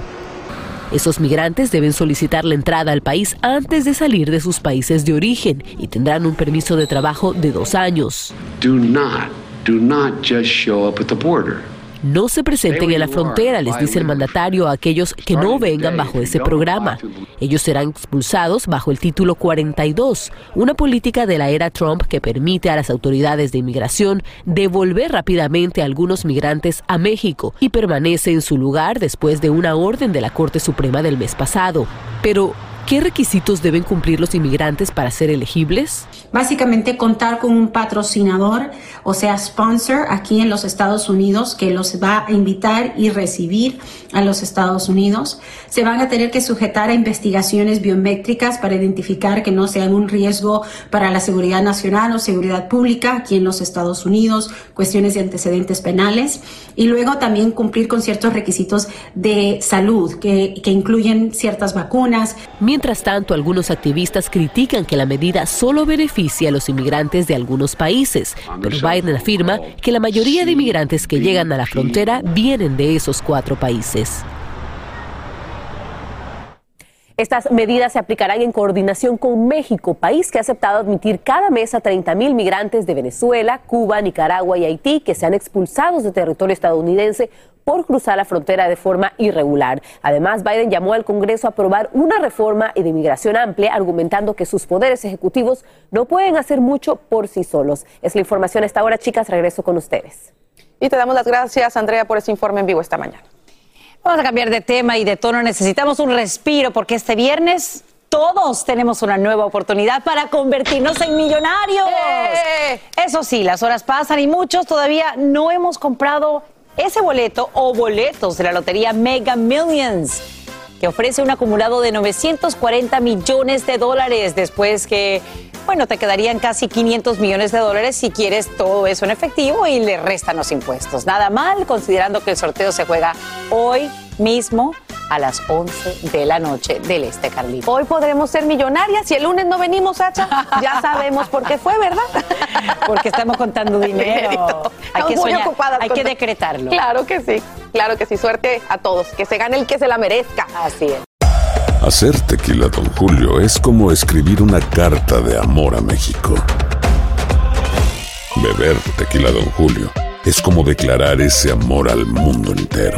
Esos migrantes deben solicitar la entrada al país antes de salir de sus países de origen y tendrán un permiso de trabajo de dos años. Do not, do not just show up at the border. No se presenten en la frontera, les dice el mandatario a aquellos que no vengan bajo ese programa. Ellos serán expulsados bajo el título 42, una política de la era Trump que permite a las autoridades de inmigración devolver rápidamente a algunos migrantes a México y permanece en su lugar después de una orden de la Corte Suprema del mes pasado. Pero, ¿Qué requisitos deben cumplir los inmigrantes para ser elegibles? Básicamente contar con un patrocinador, o sea, sponsor aquí en los Estados Unidos que los va a invitar y recibir a los Estados Unidos. Se van a tener que sujetar a investigaciones biométricas para identificar que no sean un riesgo para la seguridad nacional o seguridad pública aquí en los Estados Unidos, cuestiones de antecedentes penales y luego también cumplir con ciertos requisitos de salud que, que incluyen ciertas vacunas. Mientras tanto, algunos activistas critican que la medida solo beneficia a los inmigrantes de algunos países, pero Biden afirma que la mayoría de inmigrantes que llegan a la frontera vienen de esos cuatro países. Estas medidas se aplicarán en coordinación con México, país que ha aceptado admitir cada mes a 30 mil migrantes de Venezuela, Cuba, Nicaragua y Haití que sean expulsados de territorio estadounidense por cruzar la frontera de forma irregular. Además, Biden llamó al Congreso a aprobar una reforma de inmigración amplia, argumentando que sus poderes ejecutivos no pueden hacer mucho por sí solos. Es la información a esta hora, chicas. Regreso con ustedes. Y te damos las gracias, Andrea, por ese informe en vivo esta mañana. Vamos a cambiar de tema y de tono. Necesitamos un respiro porque este viernes todos tenemos una nueva oportunidad para convertirnos en millonarios. ¡Eh! Eso sí, las horas pasan y muchos todavía no hemos comprado ese boleto o boletos de la lotería Mega Millions que ofrece un acumulado de 940 millones de dólares después que, bueno, te quedarían casi 500 millones de dólares si quieres todo eso en efectivo y le restan los impuestos. Nada mal, considerando que el sorteo se juega hoy mismo a las 11 de la noche del Este Carlito. Hoy podremos ser millonarias y el lunes no venimos, Sacha. Ya sabemos por qué fue, ¿verdad? Porque estamos contando [laughs] dinero. Hay que, Estamos muy soñar, ocupadas hay con- que decretarlo. Claro que sí, claro que sí. Suerte a todos. Que se gane el que se la merezca. Así es. Hacer tequila, Don Julio, es como escribir una carta de amor a México. Beber tequila, Don Julio, es como declarar ese amor al mundo entero.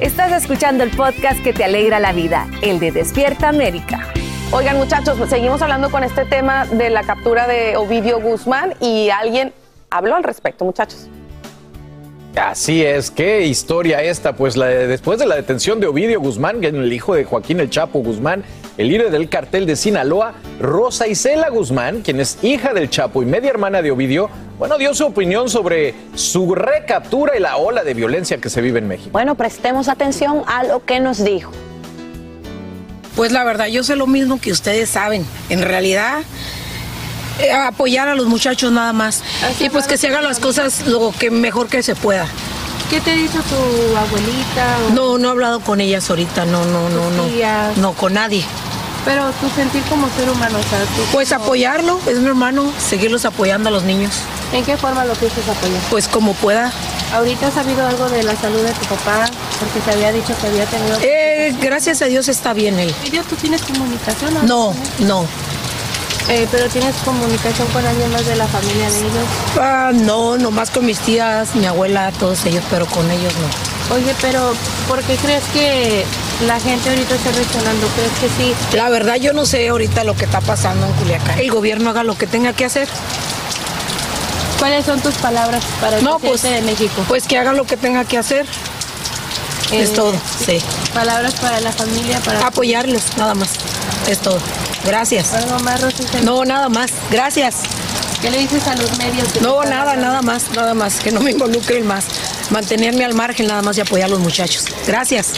Estás escuchando el podcast que te alegra la vida, el de Despierta América. Oigan muchachos, pues seguimos hablando con este tema de la captura de Ovidio Guzmán y alguien habló al respecto, muchachos. Así es, qué historia esta, pues la de- después de la detención de Ovidio Guzmán, el hijo de Joaquín El Chapo Guzmán, el líder del cartel de Sinaloa, Rosa Isela Guzmán, quien es hija del Chapo y media hermana de Ovidio, bueno, dio su opinión sobre su recaptura y la ola de violencia que se vive en México. Bueno, prestemos atención a lo que nos dijo. Pues la verdad, yo sé lo mismo que ustedes saben. En realidad, apoyar a los muchachos nada más. Y pues que se hagan las cosas lo que mejor que se pueda. ¿Qué te dijo tu abuelita? o- No, no he hablado con ellas ahorita, no, no, no, no. tías? No, con nadie. Pero tu sentir como ser humano, o sea, tú Pues como- apoyarlo, es mi hermano, seguirlos apoyando a los niños. ¿En qué forma lo piensas apoyar? Pues como pueda. ¿Ahorita has sabido algo de la salud de tu papá? Porque te había dicho que había tenido... Eh, gracias a Dios está bien él. ¿Y Dios, tú tienes comunicación? No, no. Eh, pero tienes comunicación con alguien más de la familia de ellos. Ah, no, nomás con mis tías, mi abuela, todos ellos, pero con ellos no. Oye, pero ¿por qué crees que la gente ahorita está reaccionando? ¿Crees que sí? La verdad yo no sé ahorita lo que está pasando en Culiacán. El gobierno haga lo que tenga que hacer. ¿Cuáles son tus palabras para el No, presidente pues, de México? Pues que haga lo que tenga que hacer. es Eh, todo, sí. Palabras para la familia, para... Apoyarlos, nada más. Es todo. Gracias. ¿Algo más, Rosita? No, nada más. Gracias. ¿Qué le dices a los medios? que No, nada, hablando? nada más, nada más. Que no me involucren más. Mantenerme al margen nada más y apoyar a los muchachos. Gracias.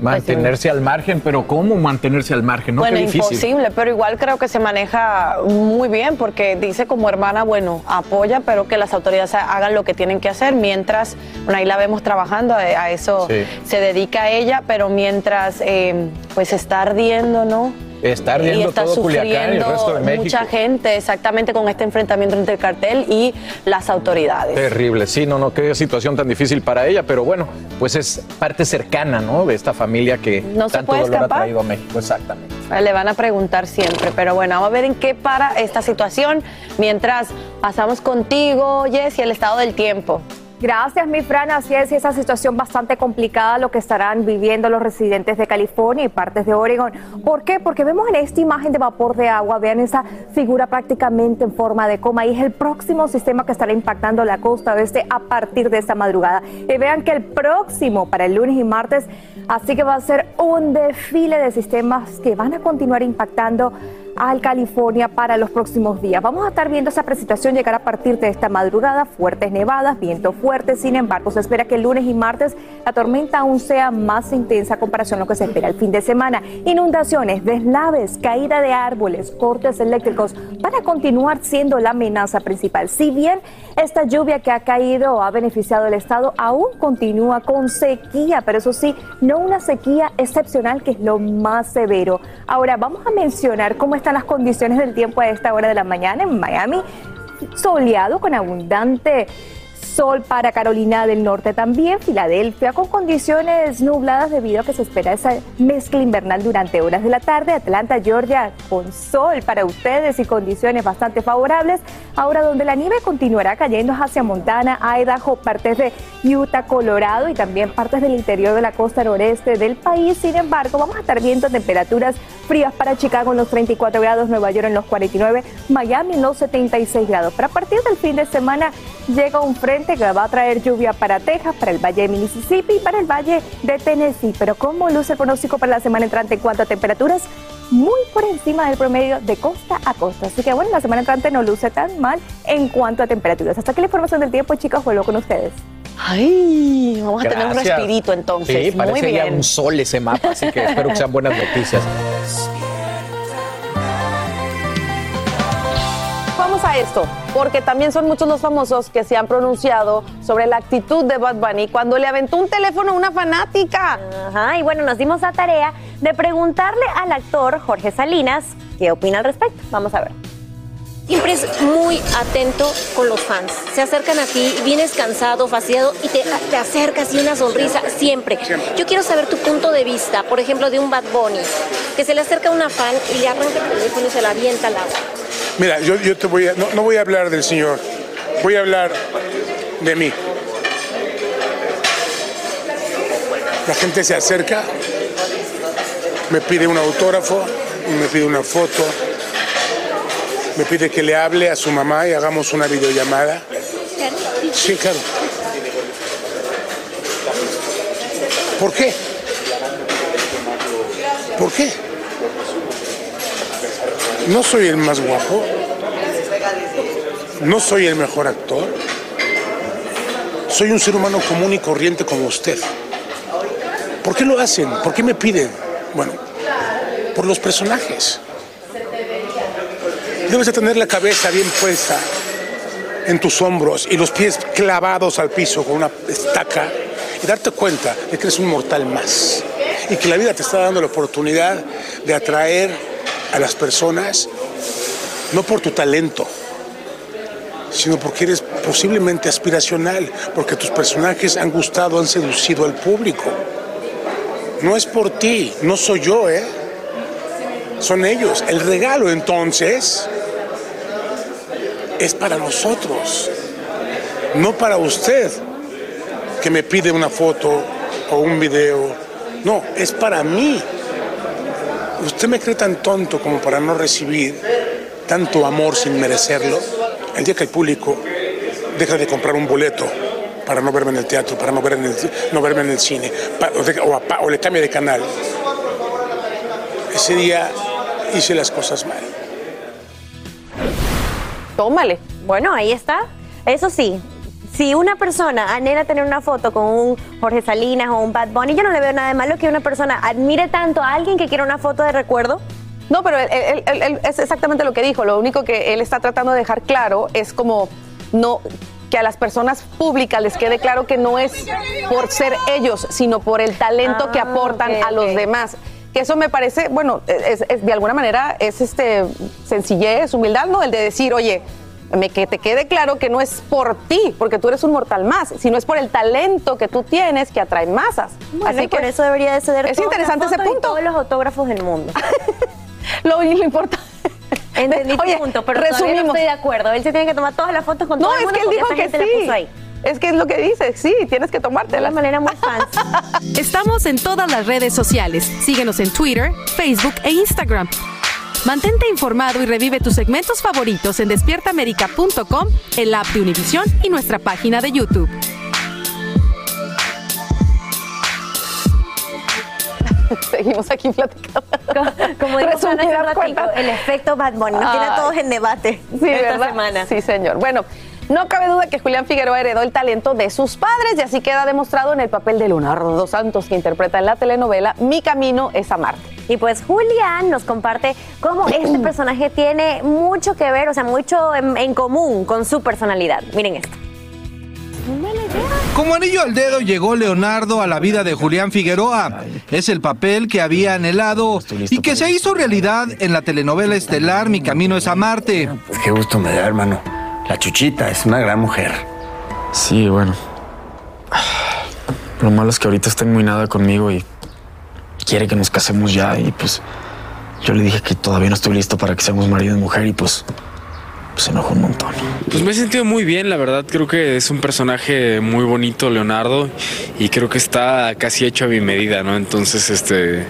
Mantenerse al margen, pero ¿cómo mantenerse al margen? No, bueno, qué difícil. imposible, pero igual creo que se maneja muy bien porque dice como hermana, bueno, apoya, pero que las autoridades hagan lo que tienen que hacer mientras, bueno, ahí la vemos trabajando, a, a eso Sí. se dedica ella, pero mientras eh, pues está ardiendo, ¿no? Está y ardiendo está todo Culiacán y el resto de México. mucha gente exactamente con este enfrentamiento entre el cartel y las autoridades. Terrible, sí, no, no, qué situación tan difícil para ella, pero bueno, pues es parte cercana, ¿no? De esta familia que No tanto dolor escapar. ha traído a México, exactamente. Le van a preguntar siempre, pero bueno, vamos a ver en qué para esta situación mientras pasamos contigo, Jessy, el estado del tiempo. Gracias, mi Fran. Así es, esa situación bastante complicada lo que estarán viviendo los residentes de California y partes de Oregon. ¿Por qué? Porque vemos en esta imagen de vapor de agua, vean esa figura prácticamente en forma de coma y es el próximo sistema que estará impactando la costa oeste a partir de esta madrugada. Y vean que el próximo para el lunes y martes, así que va a ser un desfile de sistemas que van a continuar impactando al California para los próximos días. Vamos a estar viendo esa precipitación llegar a partir de esta madrugada, fuertes nevadas, viento fuerte, sin embargo, se espera que el lunes y martes la tormenta aún sea más intensa comparación a lo que se espera el fin de semana. Inundaciones, deslaves, caída de árboles, cortes eléctricos van a continuar siendo la amenaza principal. Si bien esta lluvia que ha caído ha beneficiado al estado, aún continúa con sequía, pero eso sí, no una sequía excepcional que es lo más severo. Ahora vamos a mencionar cómo están las condiciones del tiempo a esta hora de la mañana en Miami. Soleado con abundante sol para Carolina del Norte también, Filadelfia con condiciones nubladas debido a que se espera esa mezcla invernal durante horas de la tarde, Atlanta, Georgia con sol para ustedes y condiciones bastante favorables, ahora donde la nieve continuará cayendo hacia Montana, Idaho, partes de Utah, Colorado y también partes del interior de la costa noreste del país, sin embargo vamos a estar viendo temperaturas frías para Chicago en los 34 grados, Nueva York en los 49, Miami en los 76 grados, pero a partir del fin de semana llega un frente que va a traer lluvia para Texas, para el Valle de Mississippi y para el Valle de Tennessee. Pero ¿cómo luce el pronóstico para la semana entrante en cuanto a temperaturas? Muy por encima del promedio de costa a costa. Así que bueno, la semana entrante no luce tan mal en cuanto a temperaturas. Hasta aquí la información del tiempo, chicos, vuelvo con ustedes. Ay, vamos a tener un respirito entonces. Sí, Muy parece ya bien. un sol ese mapa, así que espero que sean buenas noticias. [laughs] a esto, porque también son muchos los famosos que se han pronunciado sobre la actitud de Bad Bunny cuando le aventó un teléfono a una fanática. Ajá, y bueno, nos dimos la tarea de preguntarle al actor Jorge Salinas qué opina al respecto. Vamos a ver. Siempre es muy atento con los fans. Se acercan a ti, vienes cansado, fastidiado y te, te acercas y una sonrisa, siempre. Yo quiero saber tu punto de vista, por ejemplo, de un Bad Bunny, que se le acerca a una fan y le arranca el teléfono y se la avienta al agua. Mira, yo, yo te voy a, no, no voy a hablar del Señor, voy a hablar de mí. La gente se acerca, me pide un autógrafo, me pide una foto, me pide que le hable a su mamá y hagamos una videollamada. Sí, claro. ¿Por qué? ¿Por qué? No soy el más guapo. No soy el mejor actor. Soy un ser humano común y corriente como usted. ¿Por qué lo hacen? ¿Por qué me piden? Bueno, por los personajes. Debes de tener la cabeza bien puesta en tus hombros y los pies clavados al piso con una estaca y darte cuenta de que eres un mortal más y que la vida te está dando la oportunidad de atraer a las personas no por tu talento, sino porque eres posiblemente aspiracional, porque tus personajes han gustado, han seducido al público. No es por ti, no soy yo, ¿eh? Son ellos. El regalo entonces es para nosotros, no para usted que me pide una foto o un video. No, es para mí. ¿Usted me cree tan tonto como para no recibir tanto amor sin merecerlo? El día que el público deja de comprar un boleto para no verme en el teatro, para no, ver en el, no verme en el cine, o, o le cambia de canal, ese día hice las cosas mal. Tómale. Bueno, ahí está. Eso sí, si una persona anhela tener una foto con un Jorge Salinas o un Bad Bunny, yo no le veo nada de malo que una persona admire tanto a alguien que quiera una foto de recuerdo. No, pero él, él- él- él- es exactamente lo que dijo. Lo único que él está tratando de dejar claro es como no que a las personas públicas les quede claro que no es por ser ellos, sino por el talento que Ah, aportan a los demás. Que eso me parece, bueno, es, es- de alguna manera es este sencillez, humildad, ¿no? El de decir, oye, me, que te quede claro que no es por ti, porque tú eres un mortal más, sino es por el talento que tú tienes que atrae masas. Bueno, y por eso debería de ceder Es la interesante ese y punto. todos los autógrafos del mundo. [laughs] lo, lo importante. Entendí Oye, tu punto, pero no resumimos. estoy de acuerdo. Él se tiene que tomar todas las fotos con No, todo el es mundo que él dijo que gente la puso ahí. sí. Es que es lo que dice, sí, tienes que tomártela. De manera muy [laughs] fancy. Estamos en todas las redes sociales. Síguenos en Twitter, Facebook e Instagram. Mantente informado y revive tus segmentos favoritos en despiertaamerica.com, el app de Univision y nuestra página de YouTube. [laughs] Seguimos aquí platicando. Como dijo ratico, cuentas. el efecto Bad Bunny nos tiene a todos en debate Sí, esta ¿verdad? semana. Sí, señor. Bueno, no cabe duda que Julián Figueroa heredó el talento de sus padres y así queda demostrado en el papel de Leonardo dos Santos que interpreta en la telenovela Mi Camino es Amarte. Y pues Julián nos comparte cómo este personaje tiene mucho que ver, o sea, mucho en, en común con su personalidad. Miren esto. Como anillo al dedo llegó Leonardo a la vida de Julián Figueroa. Es el papel que había anhelado y que se hizo realidad en la telenovela estelar Mi Camino es a Marte. Qué gusto me da, hermano. La Chuchita es una gran mujer. Sí, bueno. Lo malo es que ahorita está muy nada conmigo y quiere que nos casemos ya y pues yo le dije que todavía no estoy listo para que seamos marido y mujer y pues, pues se enojó un montón. Pues me he sentido muy bien, la verdad. Creo que es un personaje muy bonito, Leonardo, y creo que está casi hecho a mi medida, ¿no? Entonces, este,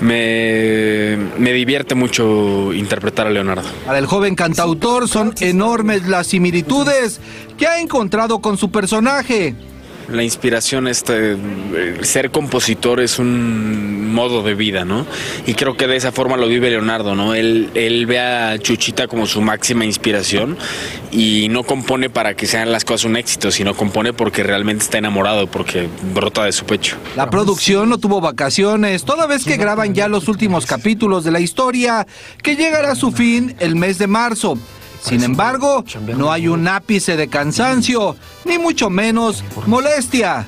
me, me divierte mucho interpretar a Leonardo. Para el joven cantautor son enormes las similitudes que ha encontrado con su personaje. La inspiración, este, ser compositor es un modo de vida, ¿no? Y creo que de esa forma lo vive Leonardo, ¿no? Él, él ve a Chuchita como su máxima inspiración y no compone para que sean las cosas un éxito, sino compone porque realmente está enamorado, porque brota de su pecho. La producción no tuvo vacaciones, toda vez que graban ya los últimos capítulos de la historia, que llegará a su fin el mes de marzo. Sin embargo, no hay un ápice de cansancio, ni mucho menos molestia.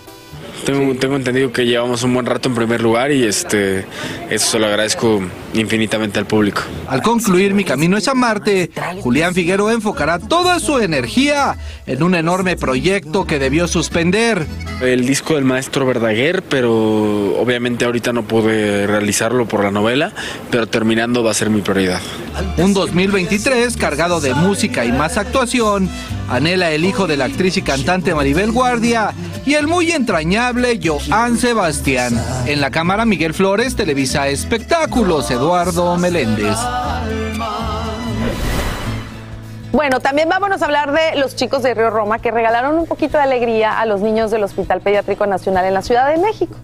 Tengo, tengo entendido que llevamos un buen rato en primer lugar y este eso se lo agradezco infinitamente al público. Al concluir mi camino es a Marte, Julián Figueroa enfocará toda su energía en un enorme proyecto que debió suspender. El disco del maestro Verdaguer, pero obviamente ahorita no pude realizarlo por la novela, pero terminando va a ser mi prioridad. Un 2023 cargado de música y más actuación, anhela el hijo de la actriz y cantante Maribel Guardia y el muy entrañable Joan Sebastián. En la cámara Miguel Flores, Televisa Espectáculos, Eduardo Meléndez. Bueno, también vámonos a hablar de los chicos de Río Roma que regalaron un poquito de alegría a los niños del Hospital Pediátrico Nacional en la Ciudad de México.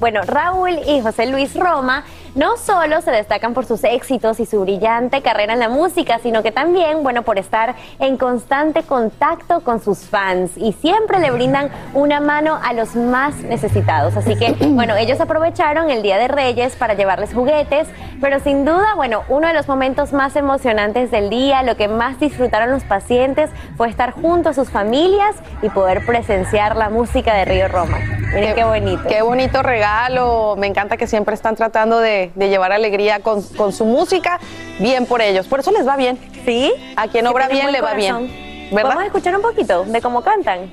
Bueno, Raúl y José Luis Roma no solo se destacan por sus éxitos y su brillante carrera en la música, sino que también, bueno, por estar en constante contacto con sus fans y siempre le brindan una mano a los más necesitados. Así que, [clears throat] bueno, ellos aprovecharon el Día de Reyes para llevarles juguetes, pero sin duda, bueno, uno de los momentos más emocionantes del día, lo que más disfrutaron los pacientes fue estar junto a sus familias y poder presenciar la música de Río Roma. Miren qué, bonito. Qué bonito regalo. Me encanta que siempre están tratando de, de llevar alegría con, con, su música. Bien por ellos. Por eso les va bien. Sí. A quien obra bien le va bien. ¿Verdad? Vamos a escuchar un poquito de cómo cantan.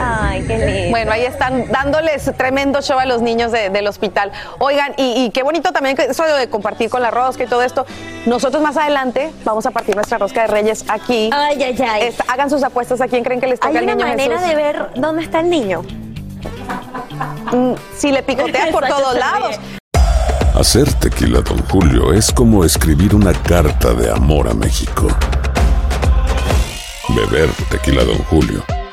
Ay, qué lindo. Bueno, ahí están dándoles tremendo show a los niños de- del hospital. Oigan, y, y qué bonito también que eso de compartir con la rosca y todo esto. Nosotros más adelante vamos a partir nuestra rosca de reyes aquí. Ay, ay, ay. Hagan sus apuestas a quién creen que les toca Hay al una niño manera Jesús. de ver dónde está el niño. Mm, Si le picoteas por todos lados. Hacer tequila, Don Julio, es como escribir una carta de amor a México. Beber tequila, Don Julio,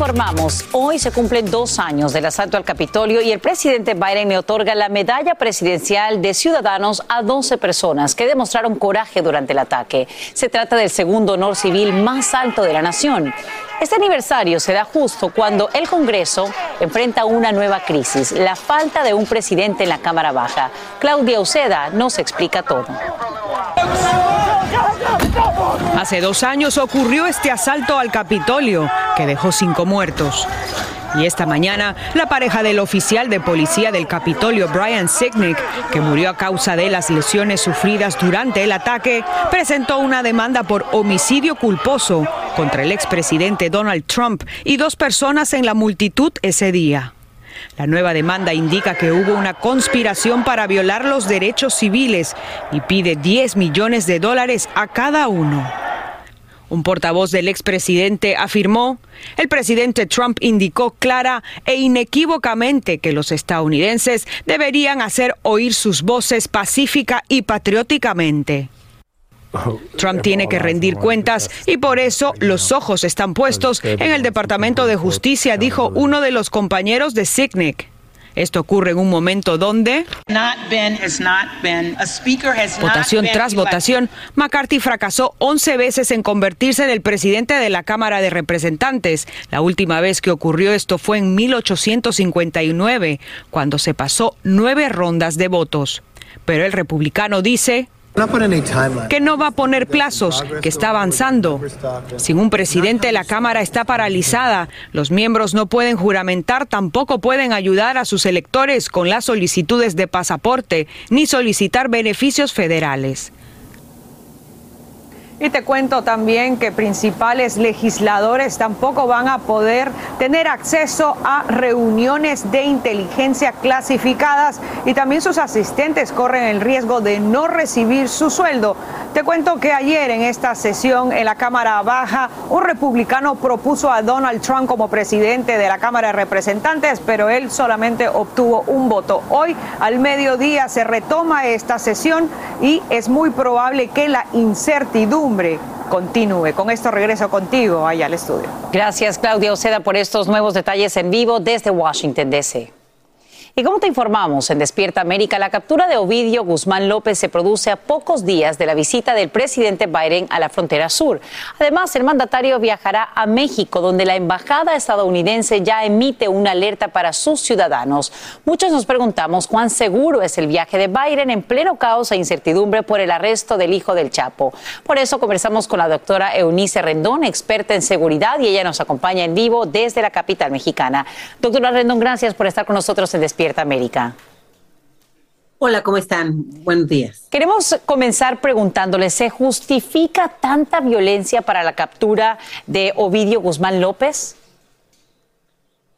Informamos, hoy se cumplen dos años del asalto al Capitolio y el presidente Biden le otorga la medalla presidencial de ciudadanos a 12 personas que demostraron coraje durante el ataque. Se trata del segundo honor civil más alto de la nación. Este aniversario se da justo cuando el Congreso enfrenta una nueva crisis, la falta de un presidente en la Cámara Baja. Claudia Uceda nos explica todo. Hace dos años ocurrió este asalto al Capitolio, que dejó cinco muertos. Y esta mañana, la pareja del oficial de policía del Capitolio, Brian Sicknick, que murió a causa de las lesiones sufridas durante el ataque, presentó una demanda por homicidio culposo contra el expresidente Donald Trump y dos personas en la multitud ese día. La nueva demanda indica que hubo una conspiración para violar los derechos civiles y pide 10 millones de dólares a cada uno. Un portavoz del expresidente afirmó, el presidente Trump indicó clara e inequívocamente que los estadounidenses deberían hacer oír sus voces pacífica y patrióticamente. Trump tiene que rendir cuentas y por eso los ojos están puestos en el Departamento de Justicia, dijo uno de los compañeros de Sicknick. Esto ocurre en un momento donde, votación tras votación, McCarthy fracasó 11 veces en convertirse en el presidente de la Cámara de Representantes. La última vez que ocurrió esto fue en 1859, cuando se pasó nueve rondas de votos. Pero el republicano dice que no va a poner plazos, que está avanzando. Sin un presidente, la Cámara está paralizada. Los miembros no pueden juramentar, tampoco pueden ayudar a sus electores con las solicitudes de pasaporte, ni solicitar beneficios federales. Y te cuento también que principales legisladores tampoco van a poder tener acceso a reuniones de inteligencia clasificadas y también sus asistentes corren el riesgo de no recibir su sueldo. Te cuento que ayer en esta sesión en la Cámara Baja, un republicano propuso a Donald Trump como presidente de la Cámara de Representantes, pero él solamente obtuvo un voto. Hoy al mediodía se retoma esta sesión y es muy probable que la incertidumbre continúe. Con esto regreso contigo allá al estudio. Gracias, Claudia Oceda, por estos nuevos detalles en vivo desde Washington, D.C. Y como te informamos en Despierta América, la captura de Ovidio Guzmán López se produce a pocos días de la visita del presidente Biden a la frontera sur. Además, el mandatario viajará a México, donde la embajada estadounidense ya emite una alerta para sus ciudadanos. Muchos nos preguntamos cuán seguro es el viaje de Biden en pleno caos e incertidumbre por el arresto del hijo del Chapo. Por eso conversamos con la doctora Eunice Rendón, experta en seguridad, y ella nos acompaña en vivo desde la capital mexicana. Doctora Rendón, gracias por estar con nosotros en Despierta América. Hola, ¿cómo están? Buenos días. Queremos comenzar preguntándole, ¿se justifica tanta violencia para la captura de Ovidio Guzmán López?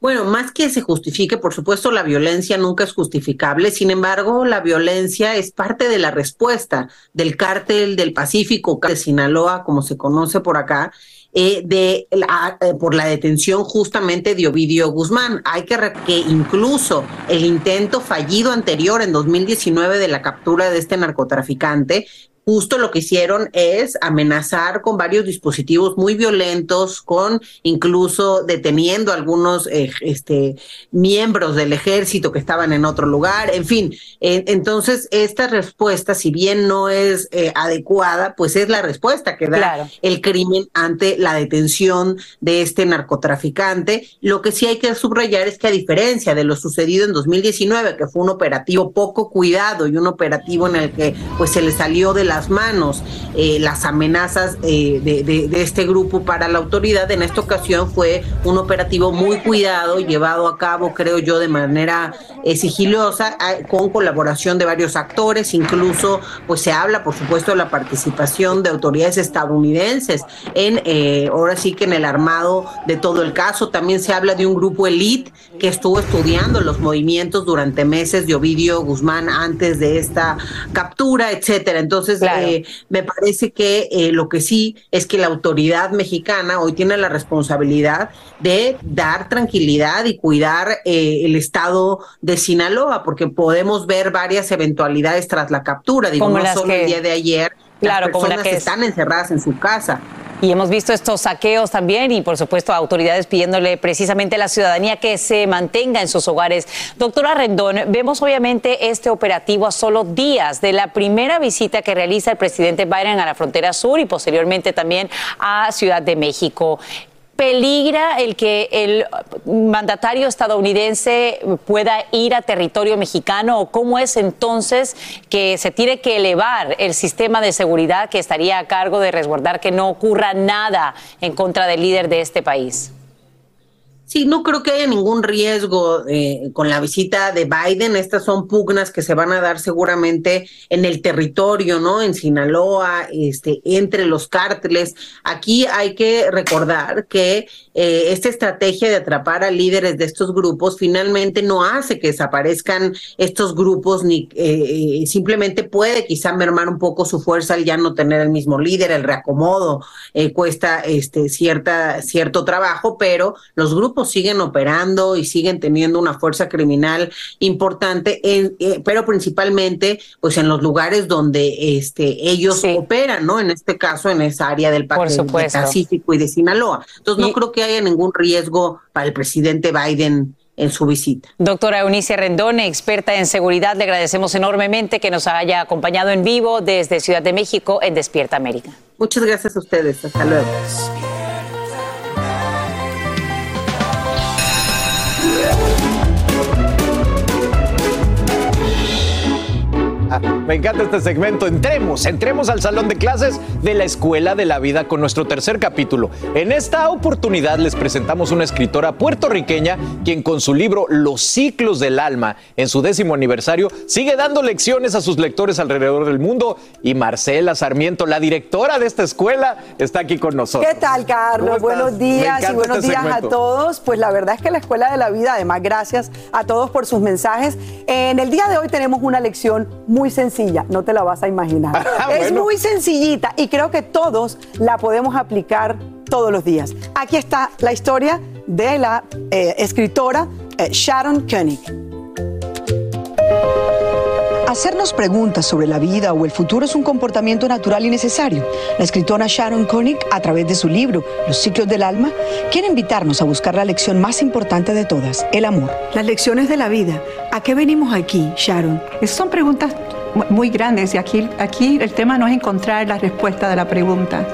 Bueno, más que se justifique, por supuesto, la violencia nunca es justificable. Sin embargo, la violencia es parte de la respuesta del cártel del Pacífico de Sinaloa, como se conoce por acá, eh, de eh, por la detención justamente de Ovidio Guzmán. Hay que, que incluso el intento fallido anterior en 2019 de la captura de este narcotraficante justo lo que hicieron es amenazar con varios dispositivos muy violentos, con incluso deteniendo a algunos eh, este, miembros del ejército que estaban en otro lugar, en fin. entonces, esta respuesta, si bien no es eh, adecuada, pues es la respuesta que da el crimen ante la detención de este narcotraficante. Lo que sí hay que subrayar es que a diferencia de lo sucedido en 2019, que fue un operativo poco cuidado y un operativo en el que pues se le salió de la las manos eh, las amenazas eh, de, este grupo para la autoridad. En esta ocasión fue un operativo muy cuidado, llevado a cabo, creo yo, de manera eh, sigilosa, con colaboración de varios actores. Incluso, pues se habla, por supuesto, de la participación de autoridades estadounidenses en, ahora sí que en el armado de todo el caso. También se habla de un grupo elite que estuvo estudiando los movimientos durante meses de Ovidio Guzmán antes de esta captura, etcétera. Entonces, eh, me parece que eh, lo que sí es que la autoridad mexicana hoy tiene la responsabilidad de dar tranquilidad y cuidar eh, el estado de Sinaloa, porque podemos ver varias eventualidades tras la captura, digo, no solo el día de ayer, claro, las personas que están encerradas en su casa. Y hemos visto estos saqueos también y, por supuesto, autoridades pidiéndole precisamente a la ciudadanía que se mantenga en sus hogares. Doctora Rendón, vemos obviamente este operativo a solo días de la primera visita que realiza el presidente Biden a la frontera sur y posteriormente también a Ciudad de México peligra el que el mandatario estadounidense pueda ir a territorio mexicano o cómo es entonces que se tiene que elevar el sistema de seguridad que estaría a cargo de resguardar que no ocurra nada en contra del líder de este país? Sí, no creo que haya ningún riesgo eh, con la visita de Biden. Estas son pugnas que se van a dar seguramente en el territorio, ¿no? En Sinaloa, este, entre los cárteles. Aquí hay que recordar que eh, esta estrategia de atrapar a líderes de estos grupos finalmente no hace que desaparezcan estos grupos, ni eh, simplemente puede quizá mermar un poco su fuerza al ya no tener el mismo líder, el reacomodo cuesta este cierta cierto trabajo, pero los grupos siguen operando y siguen teniendo una fuerza criminal importante, en, eh, pero principalmente pues en los lugares donde este, ellos operan, ¿no? En este caso, en esa área del, Pacífico y de Sinaloa. Entonces, no creo que haya ningún riesgo para el presidente Biden en su visita. Doctora Eunice Rendón, experta en seguridad, le agradecemos enormemente que nos haya acompañado en vivo desde Ciudad de México en Despierta América. Muchas gracias a ustedes. Hasta luego. Me encanta este segmento. Entremos, entremos al salón de clases de la Escuela de la Vida con nuestro tercer capítulo. En esta oportunidad les presentamos una escritora puertorriqueña quien con su libro Los ciclos del alma, en su décimo aniversario, sigue dando lecciones a sus lectores alrededor del mundo. Y Marcela Sarmiento, la directora de esta escuela, está aquí con nosotros. ¿Qué tal, Carlos? Buenos días y buenos este días segmento. a todos. Pues la verdad es que la Escuela de la Vida, además, gracias a todos por sus mensajes. En el día de hoy tenemos una lección muy sencilla, no te la vas a imaginar. [laughs] Es Bueno. muy sencillita y creo que todos la podemos aplicar todos los días. Aquí está la historia de la eh, escritora eh, Sharon Koenig. Hacernos preguntas sobre la vida o el futuro es un comportamiento natural y necesario. La escritora Sharon Koenig, a través de su libro Los ciclos del alma, quiere invitarnos a buscar la lección más importante de todas, el amor. Las lecciones de la vida. ¿A qué venimos aquí, Sharon? Esas son preguntas muy grandes y aquí, aquí el tema no es encontrar la respuesta de la pregunta.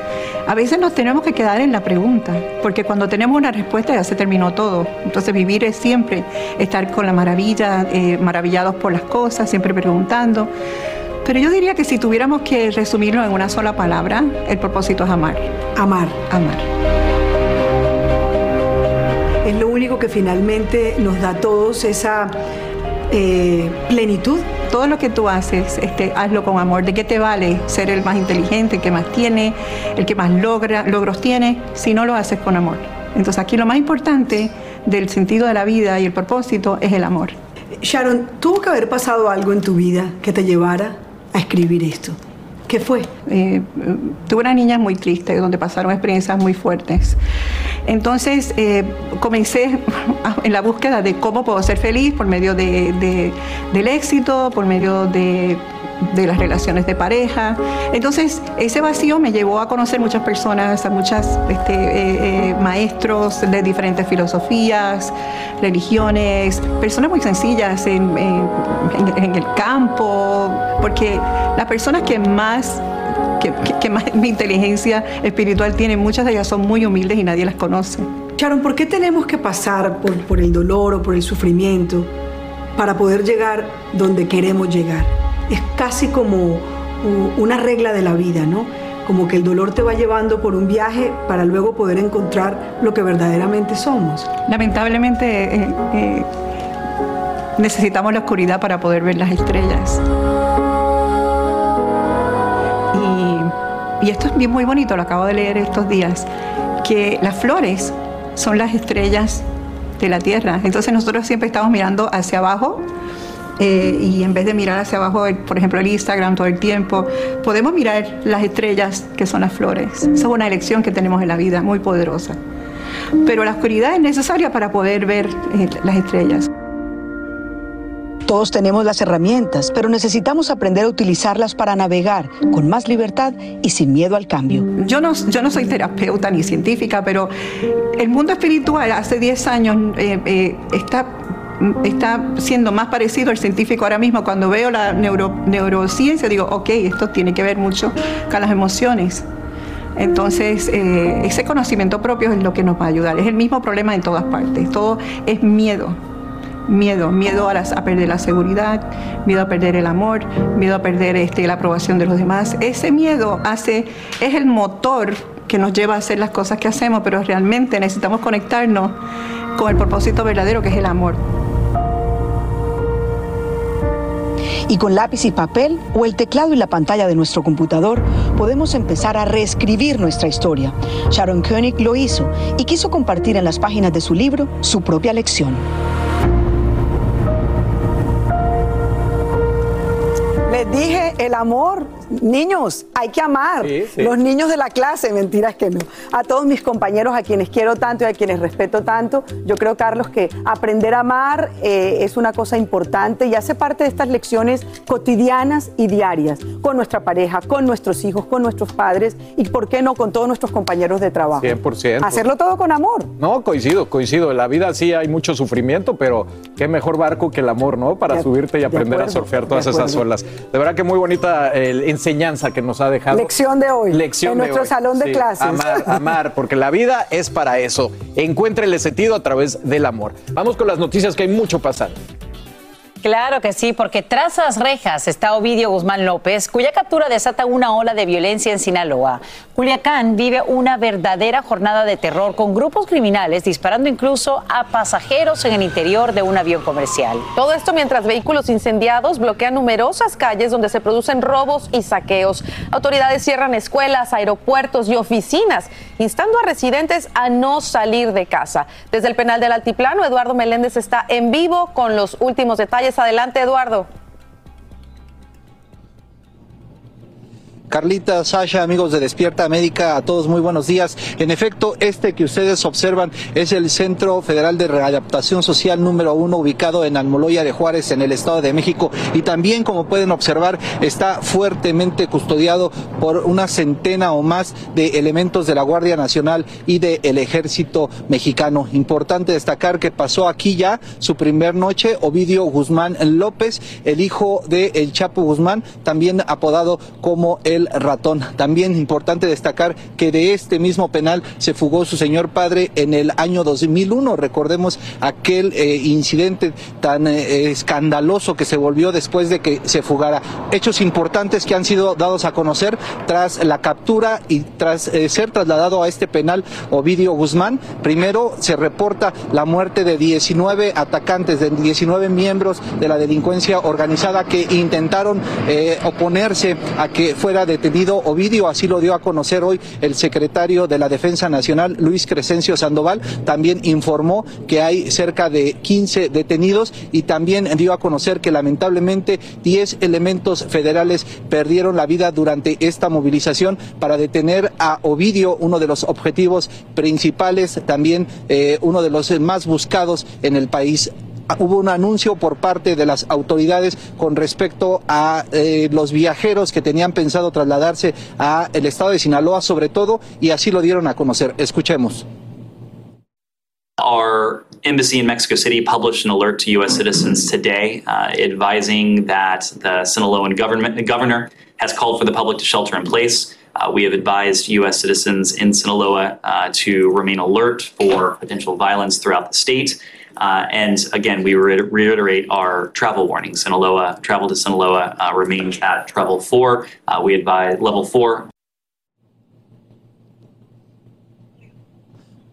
A veces nos tenemos que quedar en la pregunta, porque cuando tenemos una respuesta ya se terminó todo. Entonces vivir es siempre estar con la maravilla, eh, maravillados por las cosas, siempre preguntando. Pero yo diría que si tuviéramos que resumirlo en una sola palabra, el propósito es amar. Amar. Amar. Es lo único que finalmente nos da a todos esa eh, plenitud. Todo lo que tú haces, este, hazlo con amor. ¿De qué te vale ser el más inteligente, el que más tiene, el que más logra, logros tiene, si no lo haces con amor? Entonces aquí lo más importante del sentido de la vida y el propósito es el amor. Sharon, tuvo que haber pasado algo en tu vida que te llevara a escribir esto. ¿Qué fue? Eh, tuve una niña muy triste, donde pasaron experiencias muy fuertes. Entonces eh, comencé [laughs] en la búsqueda de cómo puedo ser feliz por medio de- de- del éxito, por medio de, las relaciones de pareja. Entonces ese vacío me llevó a conocer muchas personas, a muchos maestros de diferentes filosofías, religiones, personas muy sencillas en, en- en- en el campo, porque las personas que más que, que- que más mi inteligencia espiritual tiene, muchas de ellas son muy humildes y nadie las conoce. Sharon, ¿por qué tenemos que pasar por, por el dolor o por el sufrimiento para poder llegar donde queremos llegar? Es casi como una regla de la vida, ¿no? Como que el dolor te va llevando por un viaje para luego poder encontrar lo que verdaderamente somos. Lamentablemente eh, eh, necesitamos la oscuridad para poder ver las estrellas. Y, esto es muy bonito, lo acabo de leer estos días, que las flores son las estrellas de la Tierra. Entonces nosotros siempre estamos mirando hacia abajo eh, y en vez de mirar hacia abajo, por ejemplo, el Instagram todo el tiempo, podemos mirar las estrellas que son las flores. Esa es una elección que tenemos en la vida, muy poderosa. Pero la oscuridad es necesaria para poder ver eh, las estrellas. Todos tenemos las herramientas, pero necesitamos aprender a utilizarlas para navegar con más libertad y sin miedo al cambio. Yo no, soy terapeuta ni científica, pero el mundo espiritual hace 10 años eh, eh, está, está siendo más parecido al científico ahora mismo. Cuando veo la neuro- neurociencia digo, ok, esto tiene que ver mucho con las emociones. Entonces, eh, ese conocimiento propio es lo que nos va a ayudar. Es el mismo problema en todas partes. Todo es miedo. Miedo, miedo a, perder la seguridad, miedo a perder el amor, miedo a perder este, la aprobación de los demás. Ese miedo hace, es el motor que nos lleva a hacer las cosas que hacemos, pero realmente necesitamos conectarnos con el propósito verdadero que es el amor. Y con lápiz y papel o el teclado y la pantalla de nuestro computador podemos empezar a reescribir nuestra historia. Sharon Koenig lo hizo y quiso compartir en las páginas de su libro su propia lección. Les dije, el amor niños, hay que amar. Los niños de la clase, mentiras que no. A todos mis compañeros, a quienes quiero tanto y a quienes respeto tanto, yo creo, Carlos, que aprender a amar eh, es una cosa importante y hace parte de estas lecciones cotidianas y diarias con nuestra pareja, con nuestros hijos, con nuestros padres y, ¿por qué no, con todos nuestros compañeros de trabajo? 100%. Hacerlo todo con amor. No, coincido, coincido. En la vida sí hay mucho sufrimiento, pero qué mejor barco que el amor, ¿no? Para subirte y aprender a surfear todas esas olas. De verdad que muy bonita eh, enseñanza que nos ha dejado. Lección de hoy. Lección en nuestro salón de clases. Amar, amar, porque la vida es para eso. Encuéntrele sentido a través del amor. Vamos con las noticias que hay mucho pasando. Claro que sí, porque tras las rejas está Ovidio Guzmán López, cuya captura desata una ola de violencia en Sinaloa. Culiacán vive una verdadera jornada de terror con grupos criminales disparando incluso a pasajeros en el interior de un avión comercial. Todo esto mientras vehículos incendiados bloquean numerosas calles donde se producen robos y saqueos. Autoridades cierran escuelas, aeropuertos y oficinas, instando a residentes a no salir de casa. Desde el penal del Altiplano, Eduardo Meléndez está en vivo con los últimos detalles Adelante, Eduardo. Carlita, Sasha, amigos de Despierta América, a todos muy buenos días. En efecto, este que ustedes observan es el Centro Federal de Readaptación Social número uno, ubicado en Almoloya de Juárez, en el Estado de México. Y también, como pueden observar, está fuertemente custodiado por una centena o más de elementos de la Guardia Nacional y del Ejército Mexicano. Importante destacar que pasó aquí ya su primer noche Ovidio Guzmán López, el hijo de El Chapo Guzmán, también apodado como el ratón. También importante destacar que de este mismo penal se fugó su señor padre en el año 2001. Recordemos aquel eh, incidente tan eh, escandaloso que se volvió después de que se fugara. Hechos importantes que han sido dados a conocer tras la captura y tras eh, ser trasladado a este penal Ovidio Guzmán. Primero se reporta la muerte de 19 atacantes, de 19 miembros de la delincuencia organizada que intentaron oponerse a que fuera detenido. Ovidio, así lo dio a conocer hoy el secretario de la Defensa Nacional, Luis Crescencio Sandoval, también informó que hay cerca de 15 detenidos y también dio a conocer que lamentablemente 10 elementos federales perdieron la vida durante esta movilización para detener a Ovidio, uno de los objetivos principales, también eh, uno de los más buscados en el país hubo un anuncio por parte de las autoridades con respecto a eh, los viajeros que tenían pensado trasladarse a el estado de Sinaloa sobre todo y así lo dieron a conocer. Escuchemos. Our embassy in Mexico City published an alert to U.S. citizens today uh, advising that the Sinaloan government, governor has called for the public to shelter in place. Uh, we have advised U.S. citizens in Sinaloa uh, to remain alert for potential violence throughout the state. Uh, and again, we re- reiterate our travel warnings. Sinaloa, travel to Sinaloa uh, remains at travel four. Uh, we advise level four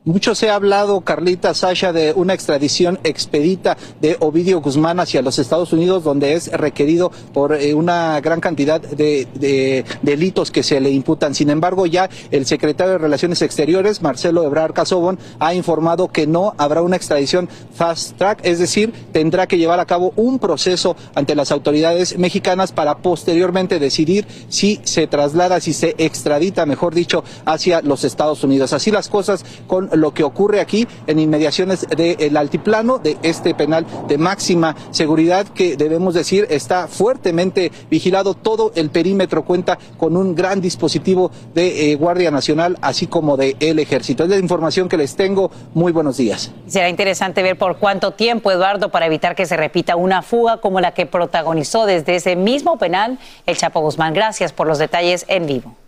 Mucho se ha hablado, Carlita, Sasha, de una extradición expedita de Ovidio Guzmán hacia los Estados Unidos, donde es requerido por eh, una gran cantidad de, delitos que se le imputan. Sin embargo, ya el secretario de Relaciones Exteriores, Marcelo Ebrard Casobon, ha informado que no habrá una extradición fast track, es decir, tendrá que llevar a cabo un proceso ante las autoridades mexicanas para posteriormente decidir si se traslada, si se extradita, mejor dicho, hacia los Estados Unidos. Así las cosas con lo que ocurre aquí en inmediaciones del altiplano de este penal de máxima seguridad que debemos decir está fuertemente vigilado. Todo el perímetro cuenta con un gran dispositivo de eh, Guardia Nacional, así como de el Ejército. Es la información que les tengo. Muy buenos días. Será interesante ver por cuánto tiempo, Eduardo, para evitar que se repita una fuga como la que protagonizó desde ese mismo penal el Chapo Guzmán. Gracias por los detalles en vivo.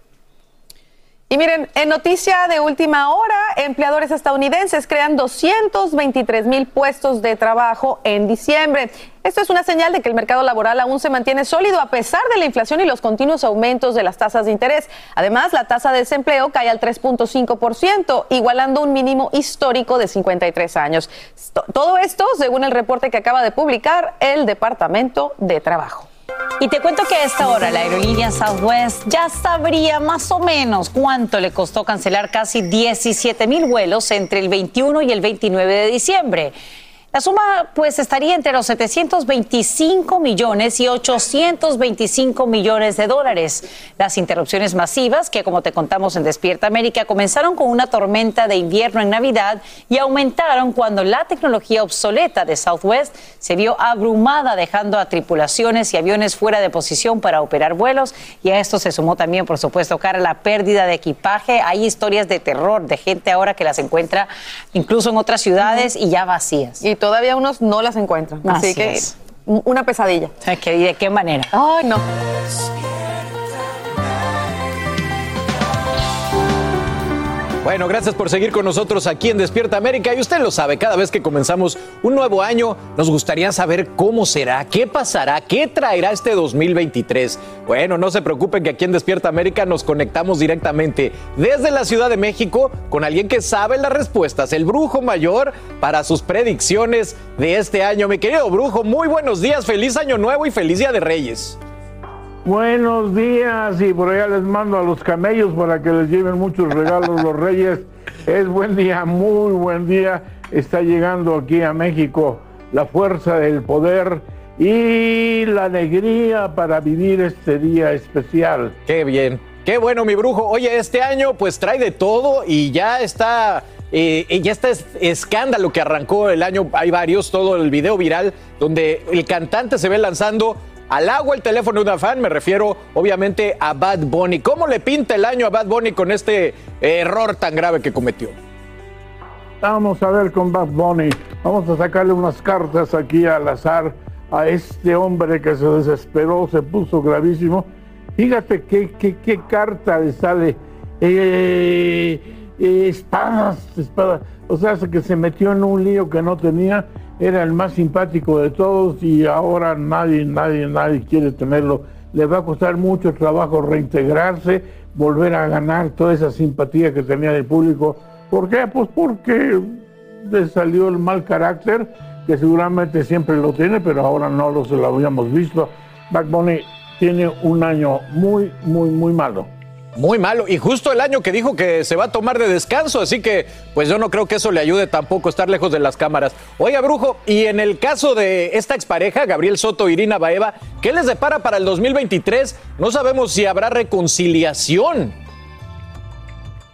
Y miren, en noticia de última hora, empleadores estadounidenses crean 223 mil puestos de trabajo en diciembre. Esto es una señal de que el mercado laboral aún se mantiene sólido a pesar de la inflación y los continuos aumentos de las tasas de interés. Además, la tasa de desempleo cae al 3.5%, igualando un mínimo histórico de 53 años. Todo esto según el reporte que acaba de publicar el Departamento de Trabajo. Y te cuento que a esta hora la aerolínea Southwest ya sabría más o menos cuánto le costó cancelar casi 17 mil vuelos entre el 21 y el 29 de diciembre. La suma pues estaría entre los 725 millones y 825 millones de dólares. Las interrupciones masivas que como te contamos en Despierta América comenzaron con una tormenta de invierno en Navidad y aumentaron cuando la tecnología obsoleta de Southwest se vio abrumada dejando a tripulaciones y aviones fuera de posición para operar vuelos y a esto se sumó también por supuesto cara la pérdida de equipaje. Hay historias de terror de gente ahora que las encuentra incluso en otras ciudades y ya vacías todavía unos no las encuentran. Así, que una pesadilla. ¿Y de qué manera? Ay, no. Bueno, gracias por seguir con nosotros aquí en Despierta América. Y usted lo sabe, cada vez que comenzamos un nuevo año, nos gustaría saber cómo será, qué pasará, qué traerá este 2023. Bueno, no se preocupen que aquí en Despierta América nos conectamos directamente desde la Ciudad de México con alguien que sabe las respuestas, el brujo mayor, para sus predicciones de este año. Mi querido brujo, muy buenos días, feliz año nuevo y feliz día de Reyes. Buenos días y por allá les mando a los camellos para que les lleven muchos regalos los reyes. Es buen día, muy buen día. Está llegando aquí a México la fuerza del poder y la alegría para vivir este día especial. Qué bien, qué bueno mi brujo. Oye, este año pues trae de todo y ya está eh, ya está escándalo que arrancó el año, hay varios, todo el video viral donde el cantante se ve lanzando al agua el teléfono de una fan, me refiero obviamente a Bad Bunny. ¿Cómo le pinta el año a Bad Bunny con este error tan grave que cometió? Vamos a ver con Bad Bunny, vamos a sacarle unas cartas aquí al azar a este hombre que se desesperó, se puso gravísimo. Fíjate qué, qué, carta le sale. Eh, eh, espadas, espadas. O sea, que se metió en un lío que no tenía era el más simpático de todos y ahora nadie, nadie, nadie quiere tenerlo. Le va a costar mucho trabajo reintegrarse, volver a ganar toda esa simpatía que tenía del público. ¿Por qué? Pues porque le salió el mal carácter, que seguramente siempre lo tiene, pero ahora no lo se lo habíamos visto. Back tiene un año muy, muy, muy malo. Muy malo. Y justo el año que dijo que se va a tomar de descanso, así que pues yo no creo que eso le ayude tampoco estar lejos de las cámaras. Oiga, Brujo, y en el caso de esta expareja, Gabriel Soto, Irina Baeva, ¿qué les depara para el 2023? No sabemos si habrá reconciliación.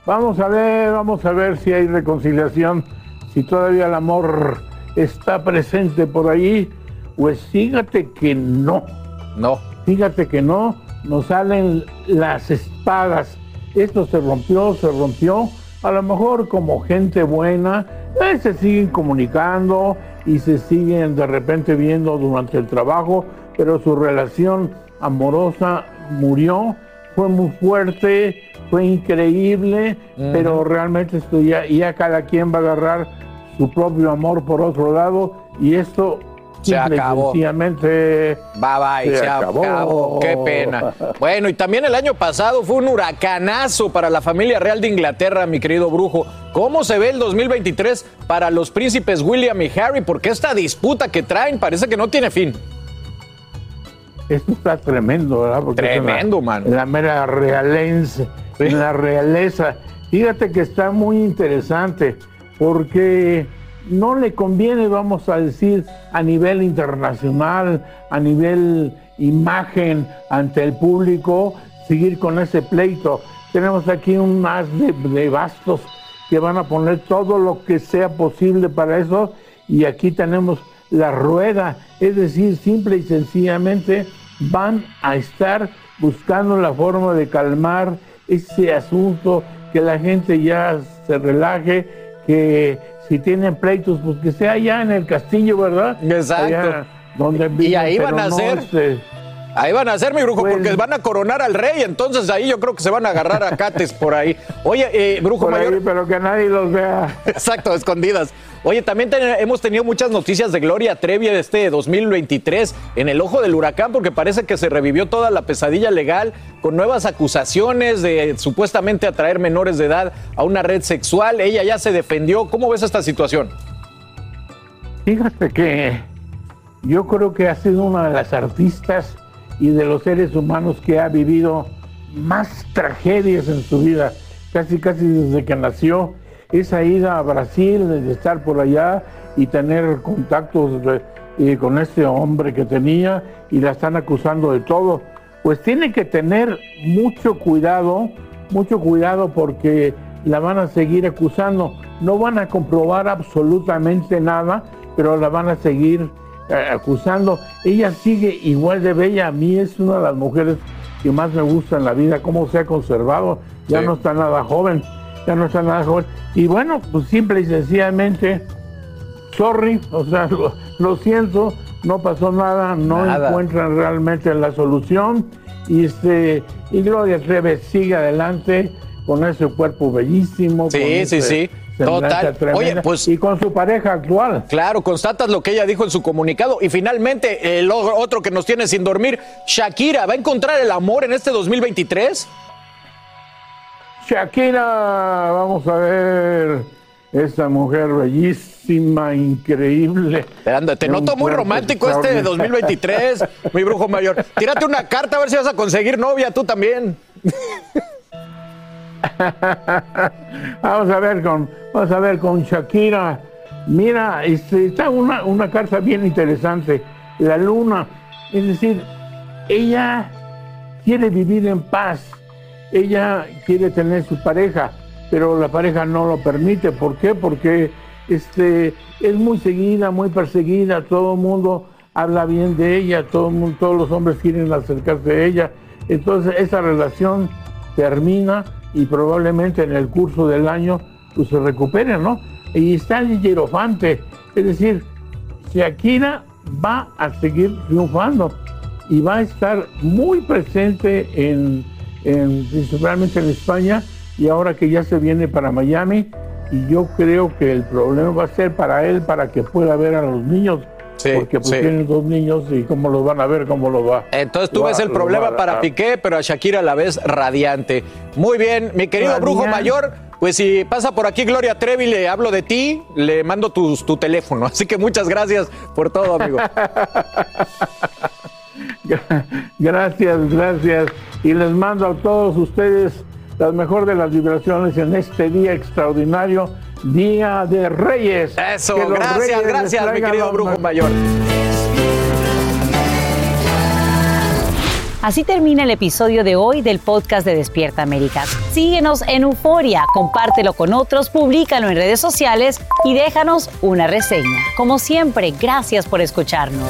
Vamos a ver, vamos a ver si hay reconciliación, si todavía el amor está presente por ahí. Pues fíjate que no. No. Fíjate que no nos salen las espadas. Esto se rompió, se rompió. A lo mejor como gente buena, eh, se siguen comunicando y se siguen de repente viendo durante el trabajo, pero su relación amorosa murió, fue muy fuerte, fue increíble, pero realmente esto ya, ya cada quien va a agarrar su propio amor por otro lado y esto se acabó. Bye bye, se, acabó. Qué pena. Bueno, y también el año pasado fue un huracanazo para la familia real de Inglaterra, mi querido brujo. ¿Cómo se ve el 2023 para los príncipes William y Harry? Porque esta disputa que traen parece que no tiene fin. Esto está tremendo, ¿verdad? tremendo, man. La mera realense, la realeza. Fíjate que está muy interesante porque no le conviene, vamos a decir, a nivel internacional, a nivel imagen ante el público, seguir con ese pleito. Tenemos aquí un más de, bastos que van a poner todo lo que sea posible para eso y aquí tenemos la rueda, es decir, simple y sencillamente van a estar buscando la forma de calmar ese asunto, que la gente ya se relaje, que si tienen pleitos, pues que sea allá en el castillo, ¿verdad? Exacto. donde y ahí van a ser. Este, ahí van a ser, mi brujo, porque van a coronar al rey, entonces ahí yo creo que se van a agarrar a cates por ahí. Oye, eh, brujo mayor. pero que nadie los vea. [laughs] Exacto, escondidas. Oye, también hemos tenido muchas noticias de Gloria Trevi de este 2023 en el ojo del huracán, porque parece que se revivió toda la pesadilla legal con nuevas acusaciones de supuestamente atraer menores de edad a una red sexual. Ella ya se defendió. ¿Cómo ves esta situación? Fíjate que yo creo que ha sido una de las artistas y de los seres humanos que ha vivido más tragedias en su vida, casi casi desde que nació esa ida a Brasil, de estar por allá y tener contactos y con este hombre que tenía y la están acusando de todo. Pues tiene que tener mucho cuidado, mucho cuidado porque la van a seguir acusando. No van a comprobar absolutamente nada, pero la van a seguir eh, acusando. Ella sigue igual de bella. A mí es una de las mujeres que más me gusta en la vida, cómo se ha conservado. Ya Sí. no está nada joven, ya no está nada joven. Y bueno, pues simple y sencillamente, sorry, o sea, lo, lo siento, no pasó nada, no Nada. encuentran realmente la solución. Y, este, y Gloria Trevi sigue adelante con ese cuerpo bellísimo. Sí, con sí, ese sí. Total. Oye, pues- Y con su pareja actual. Claro, constatas lo que ella dijo en su comunicado. Y finalmente, el otro que nos tiene sin dormir, Shakira, ¿va a encontrar el amor en este 2023? Shakira, vamos a ver esta mujer bellísima, increíble. Anda, te De noto muy romántico este extraordinario. 2023, mi brujo mayor. Tírate una carta a ver si vas a conseguir novia tú también. [laughs] [laughs] vamos a ver con, vamos a ver con Shakira. Mira, está una, una carta bien interesante. La luna, es decir, ella quiere vivir en paz. Ella quiere tener su pareja, pero la pareja no lo permite. ¿Por qué? Porque este, es muy seguida, muy perseguida. Todo el mundo habla bien de ella, todo el mundo, todos los hombres quieren acercarse a ella. Entonces esa relación termina y probablemente en el curso del año pues, se recupere, ¿no? Y está el hierofante, es decir, Shakira va a seguir triunfando y va a estar muy presente en, en- principalmente en España y ahora que ya se viene para Miami y yo creo que el problema va a ser para él para que pueda ver a los niños porque pues sí. tienen dos niños y cómo los van a ver cómo los va Entonces tú lo ves el lo problema va para Piqué, pero a Shakira la ves radiante. Muy bien, mi querido brujo mayor, pues si pasa por aquí Gloria Trevi, le hablo de ti, le mando tu, tu teléfono. [laughs] Así que muchas gracias por todo, amigo. [laughs] Gracias, gracias. Y les mando a todos ustedes las mejor de las vibraciones en este día extraordinario, Día de Reyes. Eso, Que gracias, gracias, mi querido brujo ma- mayor. Así termina el episodio de hoy del podcast de Despierta América. Síguenos en Euforia, compártelo con otros, públicalo en redes sociales y déjanos una reseña. Como siempre, gracias por escucharnos.